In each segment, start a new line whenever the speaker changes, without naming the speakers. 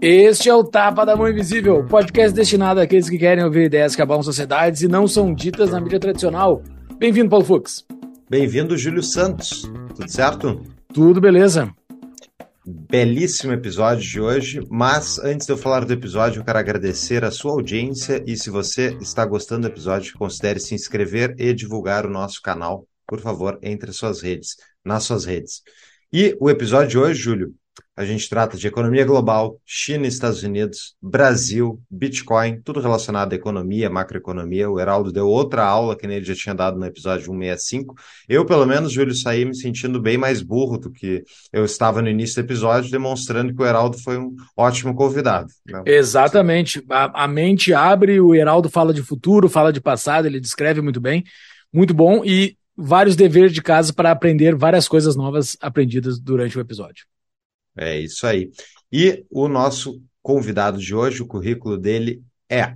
Este é o Tapa da Mão Invisível, podcast destinado àqueles que querem ouvir ideias que abalam sociedades e não são ditas na mídia tradicional. Bem-vindo, Paulo Fux.
Bem-vindo, Júlio Santos. Tudo certo?
Tudo beleza.
Belíssimo episódio de hoje, mas antes de eu falar do episódio, eu quero agradecer a sua audiência e se você está gostando do episódio, considere se inscrever e divulgar o nosso canal, por favor, entre suas redes, nas suas redes. E o episódio de hoje, Júlio, a gente trata de economia global, China e Estados Unidos, Brasil, Bitcoin, tudo relacionado à economia, macroeconomia. O Heraldo deu outra aula que ele já tinha dado no episódio 165. Eu, pelo menos, Júlio, saí me sentindo bem mais burro do que eu estava no início do episódio, demonstrando que o Heraldo foi um ótimo convidado.
Né? Exatamente. A, a mente abre, o Heraldo fala de futuro, fala de passado, ele descreve muito bem. Muito bom. E vários deveres de casa para aprender várias coisas novas aprendidas durante o episódio.
É isso aí. E o nosso convidado de hoje, o currículo dele é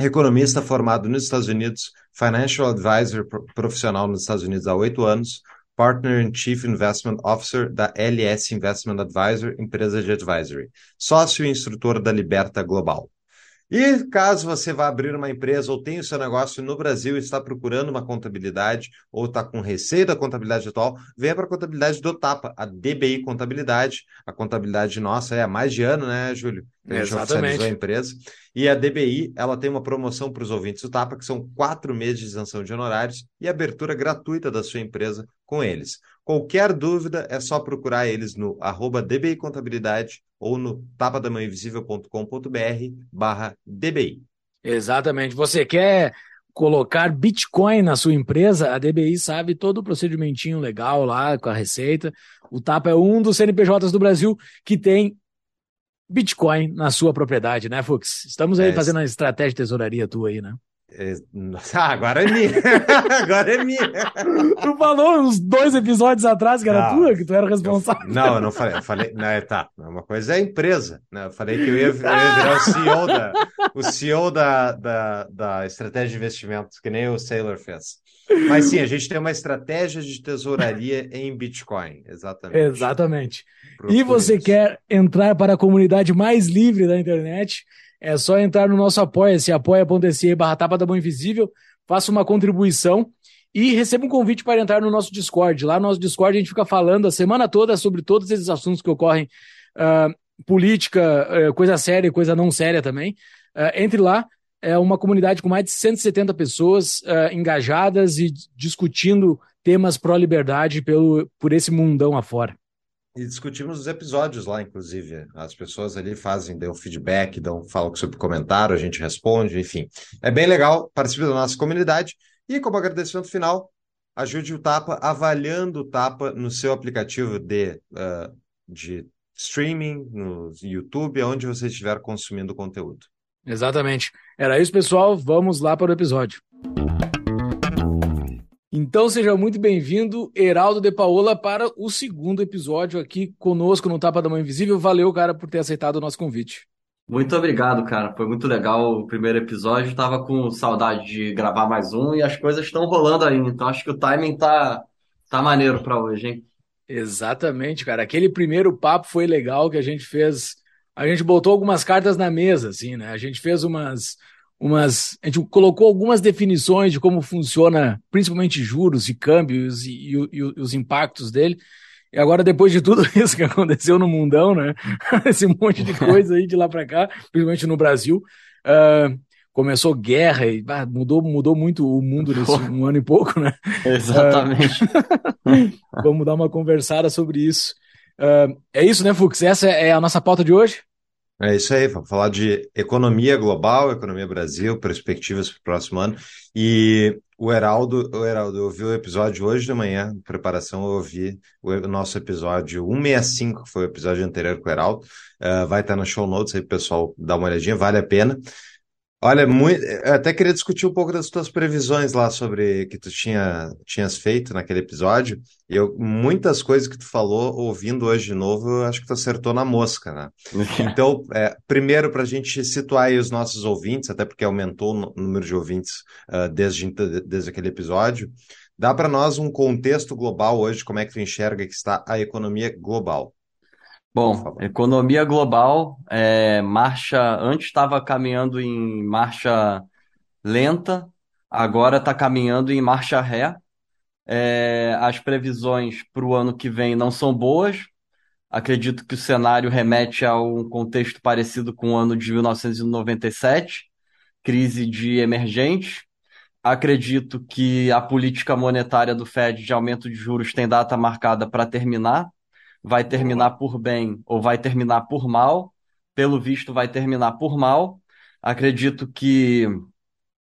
economista formado nos Estados Unidos, financial advisor profissional nos Estados Unidos há oito anos, partner and chief investment officer da LS Investment Advisor, empresa de advisory, sócio e instrutor da Liberta Global. E caso você vá abrir uma empresa ou tenha o seu negócio no Brasil e está procurando uma contabilidade ou está com receio da contabilidade atual, venha para a contabilidade do Tapa, a DBI Contabilidade. A contabilidade nossa é há mais de ano, né, Júlio?
A gente Exatamente.
a empresa. E a DBI, ela tem uma promoção para os ouvintes do Tapa, que são quatro meses de isenção de honorários e abertura gratuita da sua empresa com eles. Qualquer dúvida, é só procurar eles no arroba DBI Contabilidade ou no tapadamãoinvisível.com.br barra DBI.
Exatamente. Você quer colocar Bitcoin na sua empresa, a DBI sabe todo o procedimentinho legal lá com a receita. O Tapa é um dos CNPJs do Brasil que tem Bitcoin na sua propriedade, né, Fux? Estamos aí é, fazendo a estratégia de tesouraria tua aí, né?
Ah, agora é minha. agora é minha.
Tu falou uns dois episódios atrás que era não, tua, que tu era responsável.
Eu, não, eu não falei. Eu falei, não, é, tá. Uma coisa é a empresa. Né? Eu falei que eu ia, eu ia virar o CEO, da, o CEO da, da, da estratégia de investimentos, que nem o Sailor fez. Mas sim, a gente tem uma estratégia de tesouraria em Bitcoin. Exatamente.
Exatamente. E você quer entrar para a comunidade mais livre da internet? É só entrar no nosso apoia-se, apoia.se barra tapa da mão invisível, faça uma contribuição e receba um convite para entrar no nosso Discord. Lá no nosso Discord a gente fica falando a semana toda sobre todos esses assuntos que ocorrem, uh, política, uh, coisa séria e coisa não séria também. Uh, entre lá, é uma comunidade com mais de 170 pessoas engajadas e discutindo temas pró-liberdade por esse mundão afora.
E discutimos os episódios lá, inclusive. As pessoas ali fazem, dão feedback, dão, falam sobre comentário, a gente responde, enfim. É bem legal, participe da nossa comunidade. E como agradecimento final, ajude o Tapa avaliando o Tapa no seu aplicativo de, uh, de streaming, no YouTube, onde você estiver consumindo conteúdo.
Exatamente. Era isso, pessoal. Vamos lá para o episódio. Então seja muito bem-vindo, Heraldo de Paola, para o segundo episódio aqui conosco no Tapa da Mãe Invisível. Valeu, cara, por ter aceitado o nosso convite.
Muito obrigado, cara. Foi muito legal o primeiro episódio. Tava com saudade de gravar mais um e as coisas estão rolando aí. Então acho que o timing tá, tá maneiro para hoje, hein?
Exatamente, cara. Aquele primeiro papo foi legal que a gente fez. A gente botou algumas cartas na mesa, assim, né? A gente fez umas umas. A gente colocou algumas definições de como funciona, principalmente juros e câmbios e, e, e, os impactos dele. E agora, depois de tudo isso que aconteceu no mundão, né? Esse monte de coisa aí de lá para cá, principalmente no Brasil, uh, começou guerra e ah, mudou, mudou muito o mundo nesse um ano e pouco, né?
Exatamente.
Uh, vamos dar uma conversada sobre isso. Uh, é isso, né, Fux? Essa é a nossa pauta de hoje?
É isso aí, vamos falar de economia global, economia Brasil, perspectivas para o próximo ano. E o Heraldo, o Heraldo, eu ouvi o episódio hoje de manhã, preparação, eu ouvi o nosso episódio 165, que foi o episódio anterior com o Heraldo. Uh, vai estar no show notes aí, pessoal, dá uma olhadinha, vale a pena. Olha, muito, eu até queria discutir um pouco das tuas previsões lá sobre que tu tinha, tinhas feito naquele episódio. E eu, muitas coisas que tu falou, ouvindo hoje de novo, eu acho que tu acertou na mosca, né? Então, é, primeiro, para a gente situar aí os nossos ouvintes, até porque aumentou o número de ouvintes uh, desde, desde aquele episódio, dá para nós um contexto global hoje, como é que tu enxerga que está a economia global?
Bom, economia global, é, marcha, antes estava caminhando em marcha lenta, agora está caminhando em marcha ré. É, as previsões para o ano que vem não são boas. Acredito que o cenário remete a um contexto parecido com o ano de 1997, crise de emergentes. Acredito que a política monetária do Fed de aumento de juros tem data marcada para terminar vai terminar por bem ou vai terminar por mal. Pelo visto, vai terminar por mal. Acredito que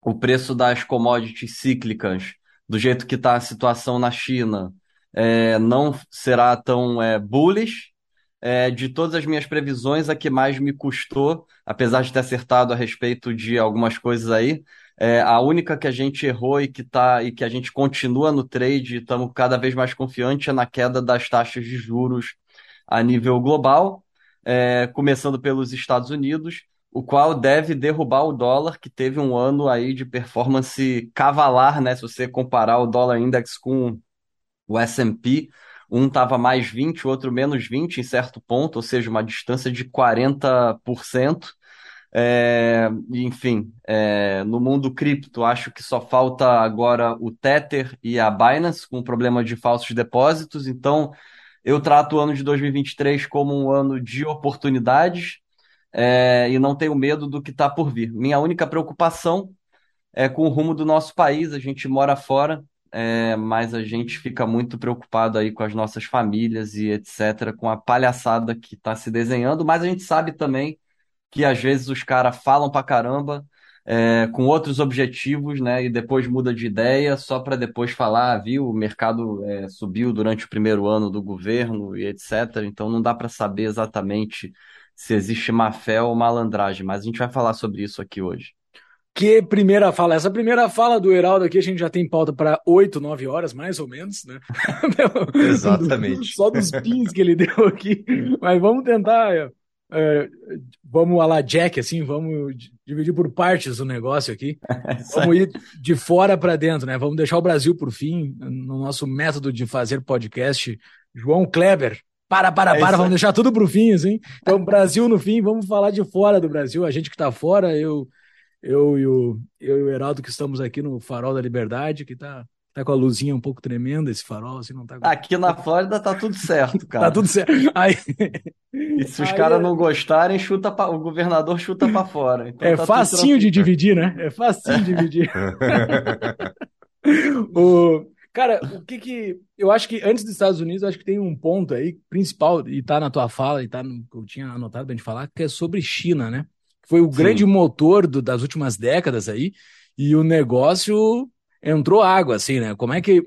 o preço das commodities cíclicas, do jeito que está a situação na China, é, não será tão é, bullish. É, de todas as minhas previsões, a que mais me custou, apesar de ter acertado a respeito de algumas coisas aí, é, a única que a gente errou e que tá e que a gente continua no trade, estamos cada vez mais confiantes é na queda das taxas de juros a nível global, é, começando pelos Estados Unidos, o qual deve derrubar o dólar, que teve um ano aí de performance cavalar, né? Se você comparar o dólar index com o S&P, um estava mais 20, o outro menos 20 em certo ponto, ou seja, uma distância de 40%. É, enfim, é, no mundo cripto, acho que só falta agora o Tether e a Binance com problema de falsos depósitos. Então, eu trato o ano de 2023 como um ano de oportunidades é, e não tenho medo do que está por vir. Minha única preocupação é com o rumo do nosso país. A gente mora fora, é, mas a gente fica muito preocupado aí com as nossas famílias e etc., com a palhaçada que está se desenhando. Mas a gente sabe também que às vezes os caras falam pra caramba é, com outros objetivos, né? E depois muda de ideia só para depois falar, ah, viu, o mercado é, subiu durante o primeiro ano do governo e etc. Então não dá para saber exatamente se existe má fé ou malandragem, mas a gente vai falar sobre isso aqui hoje.
Que primeira fala? Essa primeira fala do Heraldo aqui a gente já tem pauta para oito, nove horas, mais ou menos, né?
Exatamente.
Só dos pins que ele deu aqui. Mas vamos tentar é, vamos a la Jack, assim, vamos dividir por partes o negócio aqui. vamos ir de fora para dentro, né? Vamos deixar o Brasil por fim, no nosso método de fazer podcast. João Kleber, para, para, é para, vamos deixar tudo pro fim, assim. Então, Brasil no fim, vamos falar de fora do Brasil. A gente que tá fora, eu, eu, e o, eu e o Heraldo que estamos aqui no Farol da Liberdade, que tá Tá com a luzinha um pouco tremenda esse farol, assim, não tá com...
Aqui na Flórida tá tudo certo, cara.
tá tudo certo. Aí...
E se os caras não gostarem, chuta pra... o governador chuta para fora.
Então é tá facinho de dividir, né? É facinho de dividir. o... Cara, o que que... Eu acho que antes dos Estados Unidos, eu acho que tem um ponto aí principal, e tá na tua fala, e tá no que eu tinha anotado pra gente falar, que é sobre China, né? Foi o Sim. grande motor do, das últimas décadas aí, e o negócio entrou água, assim, né? Como é que.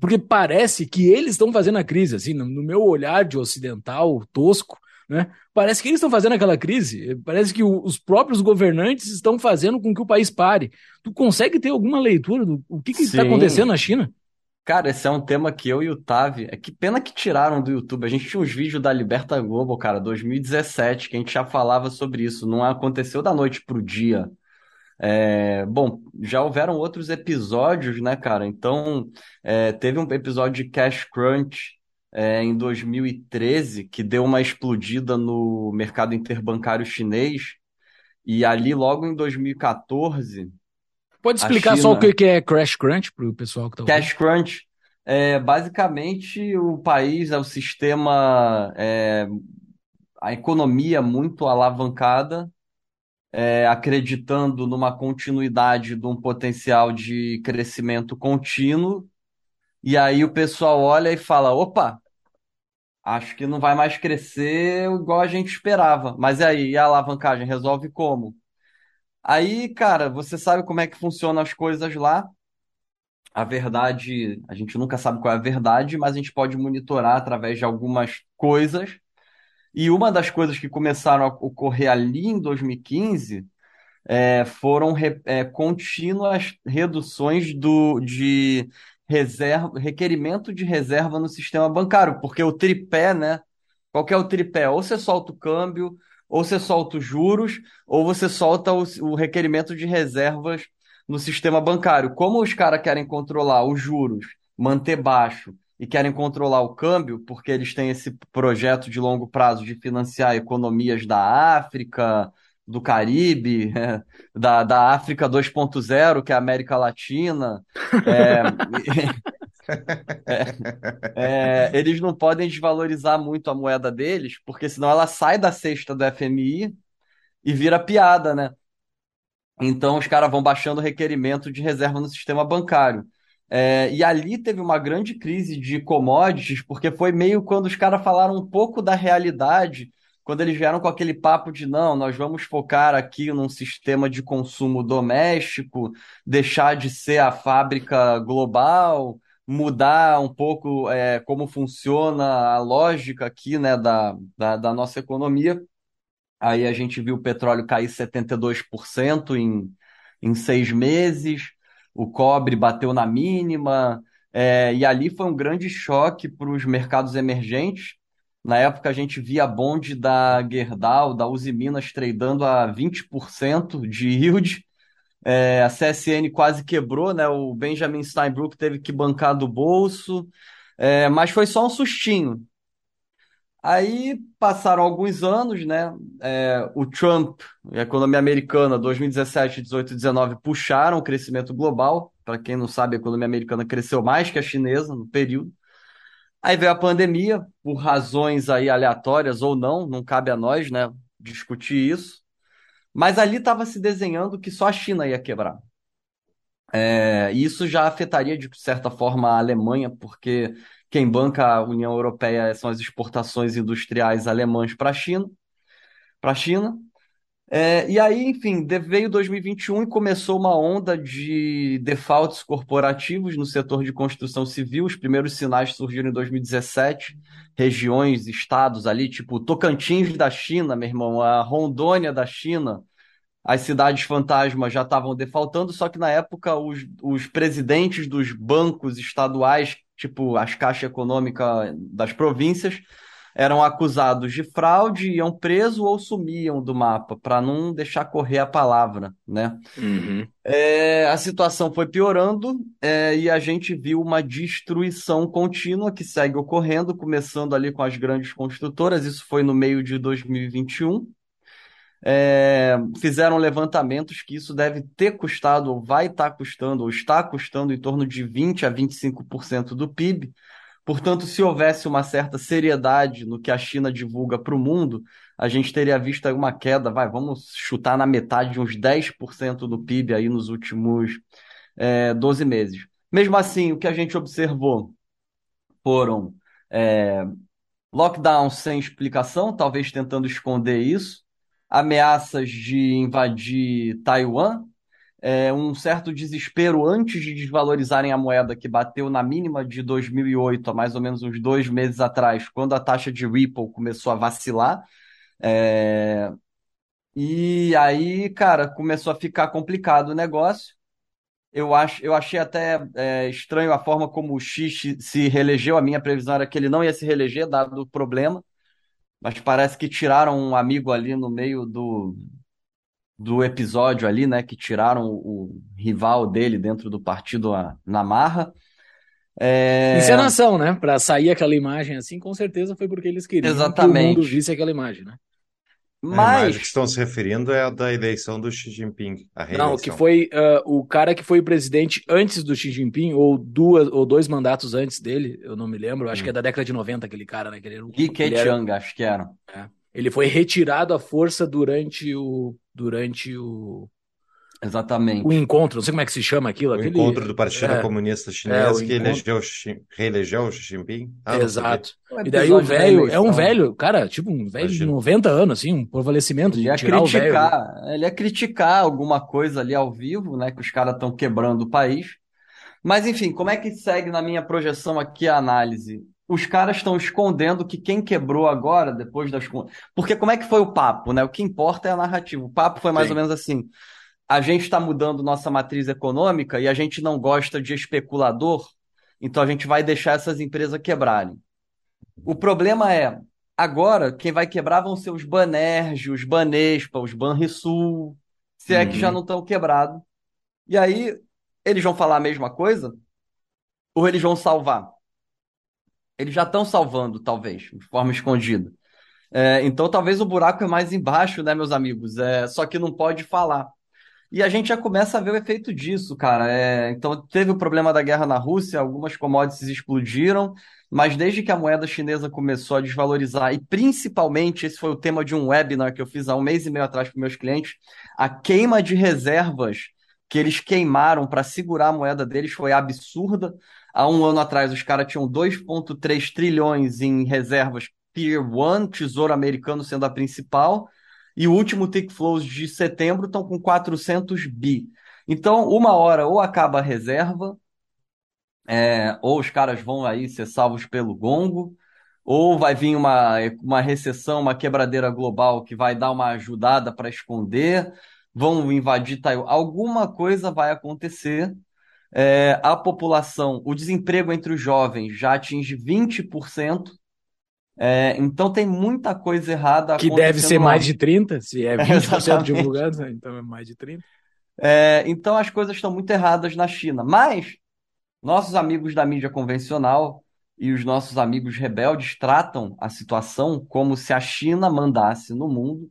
Porque parece que eles estão fazendo a crise, assim, no meu olhar de ocidental tosco, né? Parece que eles estão fazendo aquela crise. Parece que o, os próprios governantes estão fazendo com que o país pare. Tu consegue ter alguma leitura do o que está acontecendo na China?
Cara, esse é um tema que eu e o Tavi. É que pena que tiraram do YouTube. A gente tinha uns vídeos da Liberta Globo, cara, 2017, que a gente já falava sobre isso. Não aconteceu da noite pro dia. É, bom, já houveram outros episódios, né, cara? Então, é, teve um episódio de Cash Crunch é, em 2013 que deu uma explodida no mercado interbancário chinês. E ali, logo em 2014.
Pode explicar China... só o que é Crash Crunch para o pessoal que está
Cash Crunch é basicamente o país, é o sistema, é, a economia muito alavancada é, acreditando numa continuidade de um potencial de crescimento contínuo, e aí o pessoal olha e fala: opa, acho que não vai mais crescer igual a gente esperava. Mas e aí, e a alavancagem resolve como? Aí, cara, você sabe como é que funcionam as coisas lá. A verdade, a gente nunca sabe qual é a verdade, mas a gente pode monitorar através de algumas coisas e uma das coisas que começaram a ocorrer ali em 2015 é, foram re, é, contínuas reduções do, de reserva, requerimento de reserva no sistema bancário, porque o tripé, né? Qual é o tripé? Ou você solta o câmbio, ou você solta os juros, ou você solta o, o requerimento de reservas no sistema bancário. Como os caras querem controlar os juros, manter baixo e querem controlar o câmbio, porque eles têm esse projeto de longo prazo de financiar economias da África, do Caribe, é, da, da África 2.0, que é a América Latina. É, é, é, eles não podem desvalorizar muito a moeda deles, porque senão ela sai da cesta do FMI e vira piada, né? Então os caras vão baixando o requerimento de reserva no sistema bancário. É, e ali teve uma grande crise de commodities, porque foi meio quando os caras falaram um pouco da realidade, quando eles vieram com aquele papo de não, nós vamos focar aqui num sistema de consumo doméstico, deixar de ser a fábrica global, mudar um pouco é, como funciona a lógica aqui né, da, da, da nossa economia. Aí a gente viu o petróleo cair 72% em, em seis meses, o cobre bateu na mínima, é, e ali foi um grande choque para os mercados emergentes. Na época a gente via a bonde da Gerdau, da Uzi Minas, tradando a 20% de yield. É, a CSN quase quebrou, né? O Benjamin Steinbrück teve que bancar do bolso, é, mas foi só um sustinho. Aí passaram alguns anos, né? É, o Trump e a economia americana, 2017, 18 e 19, puxaram o crescimento global. Para quem não sabe, a economia americana cresceu mais que a chinesa no período. Aí veio a pandemia, por razões aí aleatórias ou não, não cabe a nós, né, discutir isso. Mas ali estava se desenhando que só a China ia quebrar. É, isso já afetaria, de certa forma, a Alemanha, porque quem banca a União Europeia são as exportações industriais alemãs para a China. Para China. É, e aí, enfim, veio 2021 e começou uma onda de defaults corporativos no setor de construção civil. Os primeiros sinais surgiram em 2017, regiões, estados ali, tipo Tocantins da China, meu irmão, a Rondônia da China, as cidades fantasmas já estavam defaultando, só que na época os, os presidentes dos bancos estaduais, tipo as caixas econômicas das províncias, eram acusados de fraude, iam preso ou sumiam do mapa, para não deixar correr a palavra, né?
Uhum.
É, a situação foi piorando é, e a gente viu uma destruição contínua que segue ocorrendo, começando ali com as grandes construtoras, isso foi no meio de 2021. É, fizeram levantamentos que isso deve ter custado, ou vai estar custando, ou está custando em torno de 20 a 25% do PIB. Portanto, se houvesse uma certa seriedade no que a China divulga para o mundo, a gente teria visto aí uma queda, vai, vamos chutar na metade de uns 10% do PIB aí nos últimos é, 12 meses. Mesmo assim, o que a gente observou foram é, lockdowns sem explicação, talvez tentando esconder isso, ameaças de invadir Taiwan, é, um certo desespero antes de desvalorizarem a moeda, que bateu na mínima de 2008, há mais ou menos uns dois meses atrás, quando a taxa de Ripple começou a vacilar. É... E aí, cara, começou a ficar complicado o negócio. Eu, acho, eu achei até é, estranho a forma como o X se reelegeu. A minha previsão era que ele não ia se reeleger, dado o problema. Mas parece que tiraram um amigo ali no meio do, do episódio ali, né, que tiraram o, rival dele dentro do partido na marra.
É... Encenação, né? Para sair aquela imagem assim, com certeza foi porque eles queriam
Exatamente.
que o mundo visse aquela imagem, né?
Mas... A imagem que estão se referindo é a da eleição do Xi Jinping.
Não, que foi uh, o cara que foi presidente antes do Xi Jinping, ou duas ou dois mandatos antes dele, eu não me lembro, acho hum. que é da década de 90 aquele cara, né? Que ele,
Li Keqiang, acho que era.
É. Ele foi retirado à força durante o, durante o
Exatamente.
O encontro, não sei como é que se chama aquilo.
O
aquele...
encontro do Partido é, Comunista Chinês é, que elegeu, reelegeu o Xi Jinping.
Ah, Exato. E daí o velho, é um velho, cara, tipo um velho de 90 anos, assim, um prevalecimento
ele
de
ia criticar, Ele ia criticar alguma coisa ali ao vivo, né, que os caras estão quebrando o país. Mas enfim, como é que segue na minha projeção aqui a análise? os caras estão escondendo que quem quebrou agora, depois das. Porque como é que foi o papo, né? O que importa é a narrativa. O papo foi mais Sim. ou menos assim. A gente está mudando nossa matriz econômica e a gente não gosta de especulador, então a gente vai deixar essas empresas quebrarem. O problema é, agora quem vai quebrar vão ser os Banerj, os Banespa, os Banrisul, se é que já uhum. não estão quebrados. E aí, eles vão falar a mesma coisa? Ou eles vão salvar? Eles já estão salvando, talvez, de forma escondida. É, então, talvez o buraco é mais embaixo, né, meus amigos? É, só que não pode falar. E a gente já começa a ver o efeito disso, cara. É, então, teve o problema da guerra na Rússia, algumas commodities explodiram, mas desde que a moeda chinesa começou a desvalorizar, e principalmente esse foi o tema de um webinar que eu fiz há um mês e meio atrás para meus clientes, a queima de reservas que eles queimaram para segurar a moeda deles foi absurda. Há um ano atrás, os caras tinham 2,3 trilhões em reservas Tier 1, Tesouro Americano sendo a principal e o último Tick Flows de setembro estão com 400 bi. Então, uma hora ou acaba a reserva, é, ou os caras vão aí ser salvos pelo gongo, ou vai vir uma, uma recessão, uma quebradeira global que vai dar uma ajudada para esconder, vão invadir Taiwan. Alguma coisa vai acontecer. É, a população, o desemprego entre os jovens já atinge 20%. É, então tem muita coisa errada
Que deve ser mais de 30, se é 20% divulgado, né? então é mais de 30.
É, então as coisas estão muito erradas na China. Mas nossos amigos da mídia convencional e os nossos amigos rebeldes tratam a situação como se a China mandasse no mundo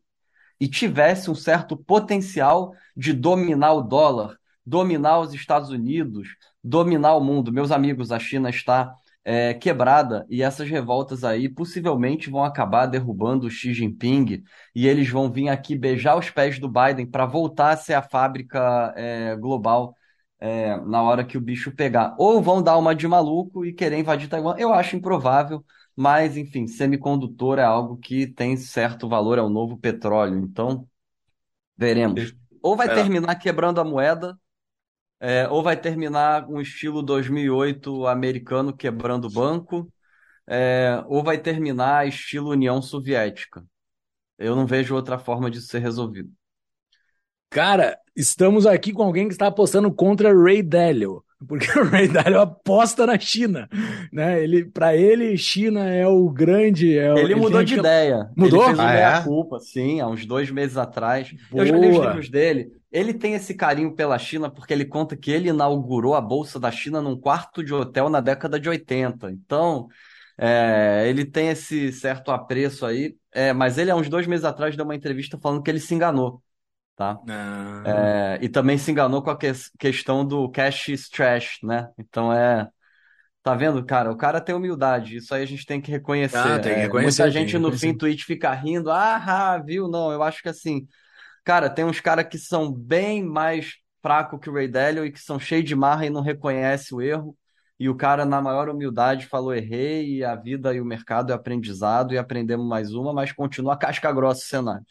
e tivesse um certo potencial de dominar o dólar, dominar os Estados Unidos, dominar o mundo. Meus amigos, a China está é, quebrada e essas revoltas aí possivelmente vão acabar derrubando o Xi Jinping e eles vão vir aqui beijar os pés do Biden para voltar a ser a fábrica é, global é, na hora que o bicho pegar. Ou vão dar uma de maluco e querer invadir Taiwan. Eu acho improvável, mas enfim, semicondutor é algo que tem certo valor, é o novo petróleo. Então, veremos. Ou vai terminar quebrando a moeda é, ou vai terminar um estilo 2008 americano quebrando banco, é, ou vai terminar estilo União Soviética. Eu não vejo outra forma de ser resolvido.
Cara, estamos aqui com alguém que está apostando contra Ray Dalio, porque o Ray Dalio aposta na China, né? Ele, para ele, China é o grande. É
o, ele, ele mudou de que... ideia.
Mudou?
Ele fez ah, é? culpa, sim, há uns dois meses atrás. Boa. Eu já li os livros dele. Ele tem esse carinho pela China porque ele conta que ele inaugurou a Bolsa da China num quarto de hotel na década de 80. Então, é, ele tem esse certo apreço aí. É, mas ele, há uns dois meses atrás, deu uma entrevista falando que ele se enganou. Tá? Ah. É, e também se enganou com a que questão do cash is trash, né? Então é. Tá vendo, cara? O cara tem humildade. Isso aí a gente tem que reconhecer. Ah,
tem que é, reconhecer.
muita gente no fim tweet fica rindo. Ah, viu? Não, eu acho que assim Cara, tem uns caras que são bem mais fracos que o Ray Dalio e que são cheios de marra e não reconhece o erro. E o cara, na maior humildade, falou: errei, e a vida e o mercado é aprendizado, e aprendemos mais uma, mas continua casca grossa o cenário.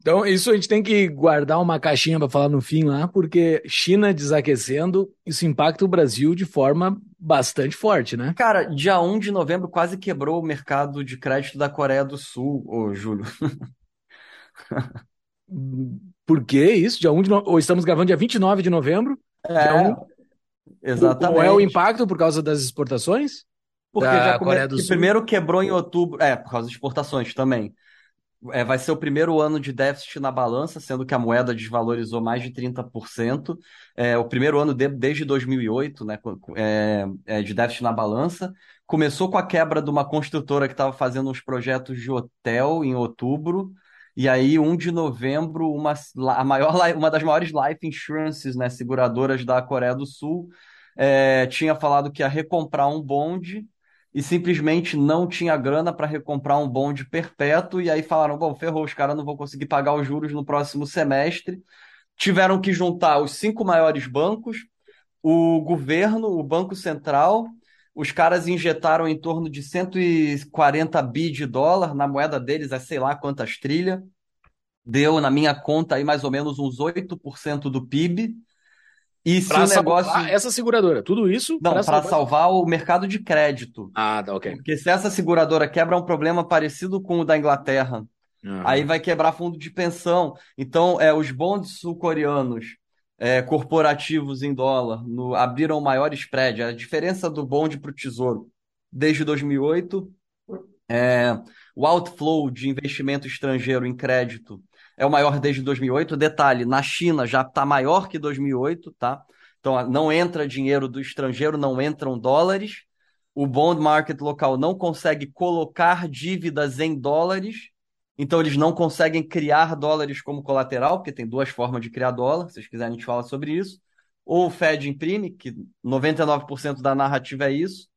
Então, isso a gente tem que guardar uma caixinha para falar no fim lá, porque China desaquecendo, isso impacta o Brasil de forma bastante forte, né?
Cara, dia 1 de novembro quase quebrou o mercado de crédito da Coreia do Sul, ô Júlio.
Por que isso? Dia 1 de no... Ou estamos gravando dia 29 de novembro.
É, 1... exatamente.
Qual é o impacto por causa das exportações?
Porque já come... que primeiro quebrou em outubro. É, por causa das exportações também. É, vai ser o primeiro ano de déficit na balança, sendo que a moeda desvalorizou mais de 30%. É, o primeiro ano de, desde 2008 né, é, é, de déficit na balança. Começou com a quebra de uma construtora que estava fazendo uns projetos de hotel em outubro. E aí, 1 de novembro, uma, a maior, uma das maiores life insurances, né, seguradoras da Coreia do Sul, é, tinha falado que ia recomprar um bonde e simplesmente não tinha grana para recomprar um bonde perpétuo. E aí falaram: bom, ferrou, os caras não vão conseguir pagar os juros no próximo semestre. Tiveram que juntar os cinco maiores bancos, o governo, o Banco Central os caras injetaram em torno de 140 bi de dólar na moeda deles, é sei lá quantas trilhas. Deu na minha conta aí mais ou menos uns 8% do PIB.
E se o negócio. Essa seguradora, tudo isso?
Não, para salvar... salvar... o mercado de crédito.
Ah, tá, ok.
Porque se essa seguradora quebra um problema parecido com o da Inglaterra, Uhum. Aí vai quebrar fundo de pensão. Então, é, os bonds sul-coreanos é, corporativos em dólar no, abriram maior spread. A diferença do bond para o tesouro desde 2008 é, o outflow de investimento estrangeiro em crédito é o maior desde 2008. Detalhe, na China já está maior que 2008, tá? Então não entra dinheiro do estrangeiro, não entram dólares. O bond market local não consegue colocar dívidas em dólares, então eles não conseguem criar dólares como colateral, porque tem duas formas de criar dólar, se vocês quiserem a gente fala sobre isso. Ou o Fed imprime, que 99% da narrativa é isso,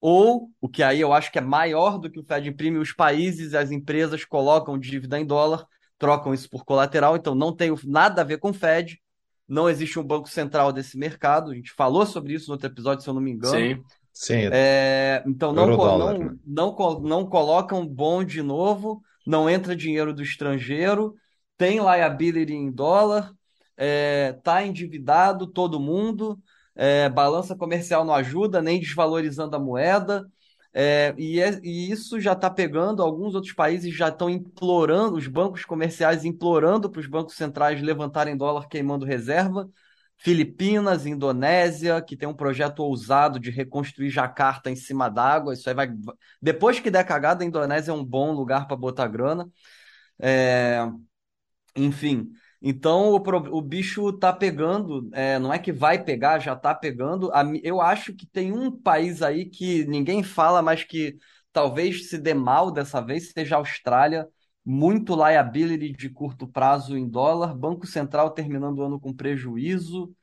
ou, o que aí eu acho que é maior do que o Fed imprime, os países e as empresas colocam dívida em dólar, trocam isso por colateral, então não tem nada a ver com o Fed, não existe um banco central desse mercado, a gente falou sobre isso no outro episódio, se eu não me engano.
Sim, sim.
É, então não, não, né? não, não, não colocam bom de novo, não entra dinheiro do estrangeiro, tem liability em dólar, é, tá endividado todo mundo, é, balança comercial não ajuda, nem desvalorizando a moeda. É, e, é, e, isso já está pegando, alguns outros países já estão implorando, os bancos comerciais implorando para os bancos centrais levantarem dólar queimando reserva. Filipinas, Indonésia, que tem um projeto ousado de reconstruir Jacarta em cima d'água. Isso aí vai. Depois que der cagada, a Indonésia é um bom lugar para botar grana. É... Enfim, então o, o bicho tá pegando, é, não é que vai pegar, já tá pegando. Eu acho que tem um país aí que ninguém fala, mas que talvez se dê mal dessa vez, seja a Austrália. Muito liability de curto prazo em dólar, Banco Central terminando o ano com prejuízo.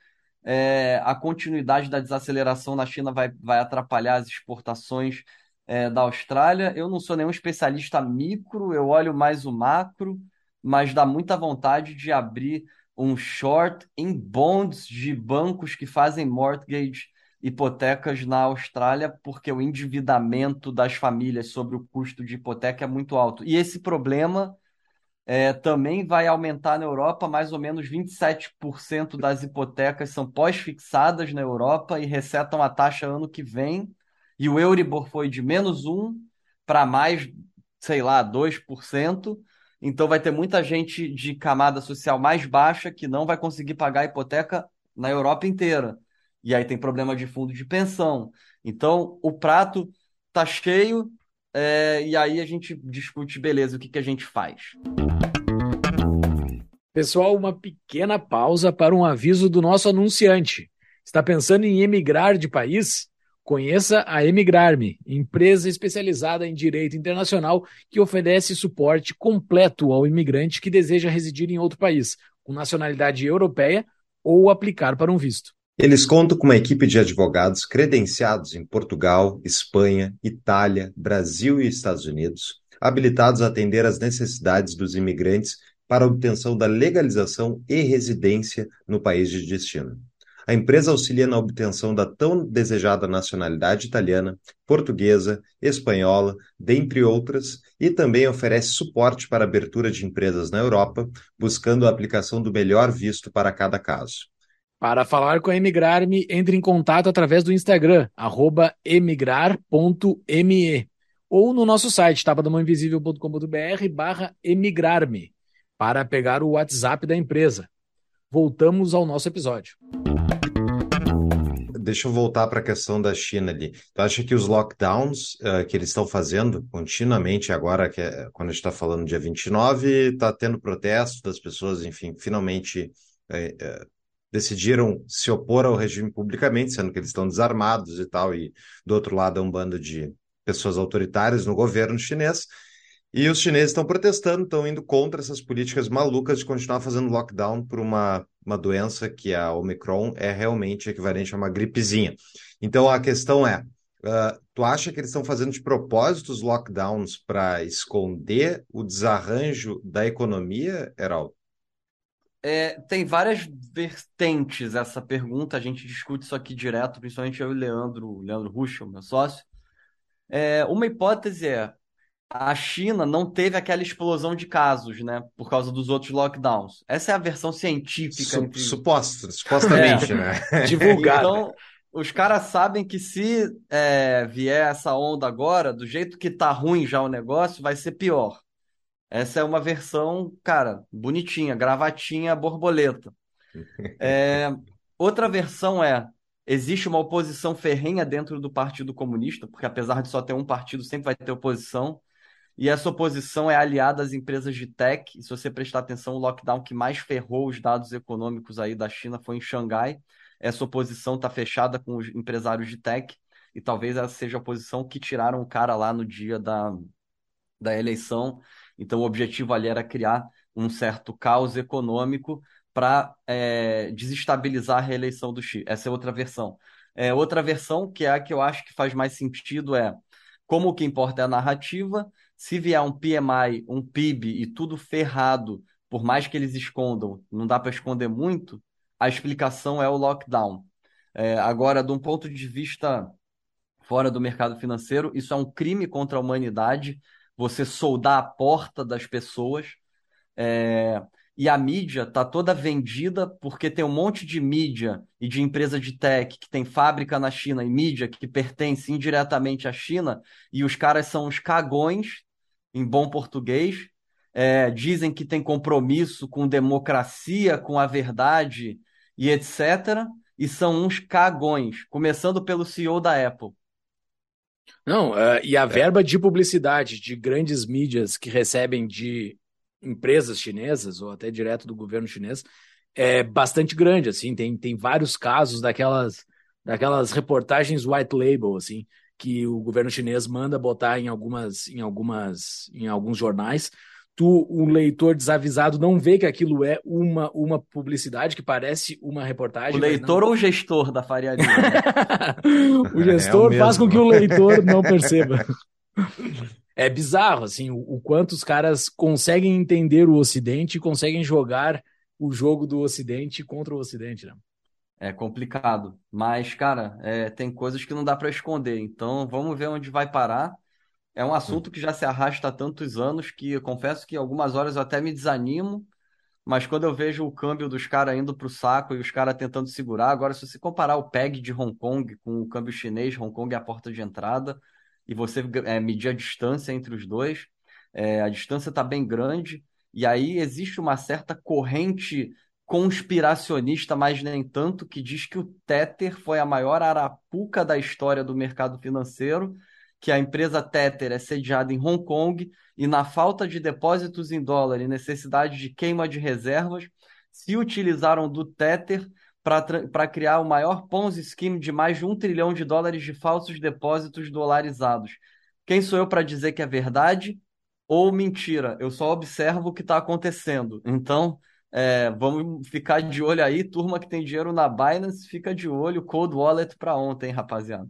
É, a continuidade da desaceleração na China vai, vai atrapalhar as exportações é, da Austrália. Eu não sou nenhum especialista micro, eu olho mais o macro mas dá muita vontade de abrir um short em bonds de bancos que fazem mortgage, hipotecas na Austrália, porque o endividamento das famílias sobre o custo de hipoteca é muito alto. E esse problema é, também vai aumentar na Europa, mais ou menos 27% das hipotecas são pós-fixadas na Europa e resetam a taxa ano que vem. E o Euribor foi de menos 1 para mais, sei lá, 2%. Então vai ter muita gente de camada social mais baixa que não vai conseguir pagar a hipoteca na Europa inteira. E aí tem problema de fundo de pensão. Então o prato tá cheio é, e aí a gente discute, beleza, o que, que a gente faz.
Pessoal, uma pequena pausa para um aviso do nosso anunciante. Está pensando em emigrar de país? Conheça a Emigrarme, empresa especializada em direito internacional que oferece suporte completo ao imigrante que deseja residir em outro país, com nacionalidade europeia ou aplicar para um visto.
Eles contam com uma equipe de advogados credenciados em Portugal, Espanha, Itália, Brasil e Estados Unidos, habilitados a atender às necessidades dos imigrantes para obtenção da legalização e residência no país de destino. A empresa auxilia na obtenção da tão desejada nacionalidade italiana, portuguesa, espanhola, dentre outras, e também oferece suporte para a abertura de empresas na Europa, buscando a aplicação do melhor visto para cada caso.
Para falar com a Emigrar-me, entre em contato através do Instagram, emigrar.me, ou no nosso site, tapadamãoinvisível.com.br barra emigrar-me, para pegar o WhatsApp da empresa. Voltamos ao nosso episódio
deixa eu voltar para a questão da China ali. Tu acha que os lockdowns uh, que eles estão fazendo continuamente agora, que é, quando a gente está falando dia 29, está tendo protesto das pessoas, enfim, finalmente é, é, decidiram se opor ao regime publicamente, sendo que eles estão desarmados e tal, e do outro lado é um bando de pessoas autoritárias no governo chinês. E os chineses estão protestando, estão indo contra essas políticas malucas de continuar fazendo lockdown por uma uma doença que a Omicron é realmente equivalente a uma gripezinha. Então a questão é, uh, tu acha que eles estão fazendo de propósito os lockdowns para esconder o desarranjo da economia, Heraldo?
É, tem várias vertentes essa pergunta, a gente discute isso aqui direto, principalmente eu e o Leandro, Leandro Ruschel, meu sócio. É, uma hipótese é, a China não teve aquela explosão de casos, né? Por causa dos outros lockdowns. Essa é a versão científica.
Su entre... Suposto, supostamente, é. né?
Divulgada. Então, os caras sabem que se é, vier essa onda agora, do jeito que tá ruim já o negócio, vai ser pior. Essa é uma versão, cara, bonitinha, gravatinha, borboleta. É, outra versão é: existe uma oposição ferrenha dentro do Partido Comunista, porque apesar de só ter um partido, sempre vai ter oposição. E essa oposição é aliada às empresas de tech. E se você prestar atenção, o lockdown que mais ferrou os dados econômicos aí da China foi em Xangai. Essa oposição está fechada com os empresários de tech. E talvez essa seja a oposição que tiraram o cara lá no dia da, da eleição. Então, o objetivo ali era criar um certo caos econômico para é, desestabilizar a reeleição do Xi. Essa é outra versão. É, outra versão, que é a que eu acho que faz mais sentido, é como o que importa é a narrativa, se vier um PMI, um PIB e tudo ferrado, por mais que eles escondam, não dá para esconder muito, a explicação é o lockdown. É, agora, de um ponto de vista fora do mercado financeiro, isso é um crime contra a humanidade, você soldar a porta das pessoas. É, e a mídia está toda vendida porque tem um monte de mídia e de empresa de tech que tem fábrica na China e mídia que pertence indiretamente à China, e os caras são os cagões em bom português, é, dizem que tem compromisso com democracia, com a verdade e etc. E são uns cagões, começando pelo CEO da Apple.
Não, uh, e a é. verba de publicidade de grandes mídias que recebem de empresas chinesas ou até direto do governo chinês é bastante grande, assim, tem, tem vários casos daquelas, daquelas reportagens white label, assim, que o governo chinês manda botar em algumas, em algumas, em alguns jornais. Tu, um leitor desavisado, não vê que aquilo é uma, uma publicidade que parece uma reportagem.
O leitor ou o gestor da Faria Lima?
o gestor é faz com que o leitor não perceba. é bizarro, assim, o, o, quanto os caras conseguem entender o Ocidente e conseguem jogar o jogo do Ocidente contra o Ocidente, né?
É complicado. Mas, cara, é, tem coisas que não dá para esconder. Então, vamos ver onde vai parar. É um assunto que já se arrasta há tantos anos que eu confesso que algumas horas eu até me desanimo. Mas quando eu vejo o câmbio dos caras indo para o saco e os caras tentando segurar, agora, se você comparar o PEG de Hong Kong com o câmbio chinês, Hong Kong é a porta de entrada, e você é, medir a distância entre os dois, é, a distância está bem grande, e aí existe uma certa corrente conspiracionista, mas nem tanto, que diz que o Tether foi a maior arapuca da história do mercado financeiro, que a empresa Tether é sediada em Hong Kong e na falta de depósitos em dólar e necessidade de queima de reservas, se utilizaram do Tether para criar o maior Ponzi Scheme de mais de um trilhão de dólares de falsos depósitos dolarizados. Quem sou eu para dizer que é verdade ou mentira? Eu só observo o que está acontecendo. Então, é, vamos ficar de olho aí, turma que tem dinheiro na Binance, fica de olho, Cold Wallet para ontem, rapaziada.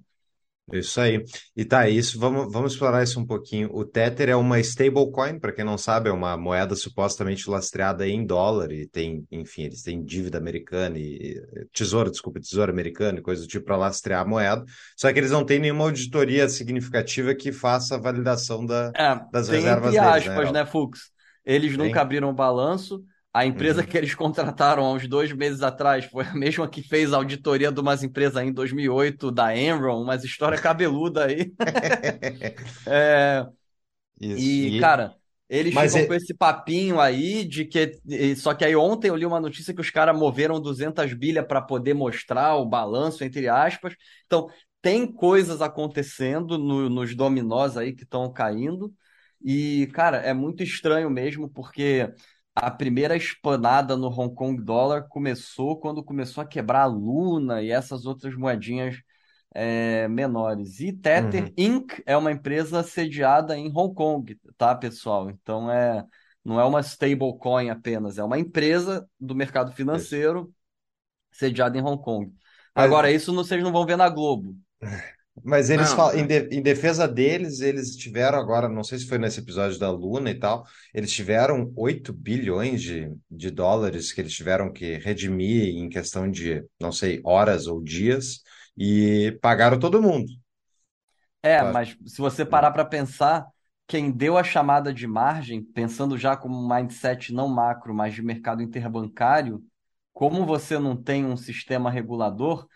Isso aí. E tá, isso, vamos, vamos explorar isso um pouquinho. O Tether é uma stablecoin, para quem não sabe, é uma moeda supostamente lastreada em dólar e tem, enfim, eles têm dívida americana e tesouro, desculpa, tesouro americano e coisa do tipo para lastrear a moeda. Só que eles não têm nenhuma auditoria significativa que faça a validação da,
é, das tem reservas entre aspas, deles, né, né Fux? Eles tem. nunca abriram balanço a empresa uhum. que eles contrataram há uns dois meses atrás foi a mesma que fez a auditoria de umas empresas em 2008, da Enron, umas histórias cabeluda aí. é... E, e, cara, eles Mas ficam é... com esse papinho aí de que. Só que aí ontem eu li uma notícia que os caras moveram 200 bilhas para poder mostrar o balanço, entre aspas. Então, tem coisas acontecendo no, nos dominós aí que estão caindo. E, cara, é muito estranho mesmo, porque a primeira espanada no Hong Kong dólar começou quando começou a quebrar a Luna e essas outras moedinhas é, menores. E Tether uhum. Inc. é uma empresa sediada em Hong Kong, tá, pessoal? Então é não é uma stablecoin apenas, é uma empresa do mercado financeiro sediada em Hong Kong. Agora, isso vocês não vão ver na Globo.
Mas eles não, falam, em, de, em, defesa deles, eles tiveram agora, não sei se foi nesse episódio da Luna e tal, eles tiveram 8 bilhões de, de dólares que eles tiveram que redimir em questão de, não sei, horas ou dias, e pagaram todo mundo.
É, mas se você parar para pensar, quem deu a chamada de margem, pensando já como um mindset não macro, mas de mercado interbancário, como você não tem um sistema regulador,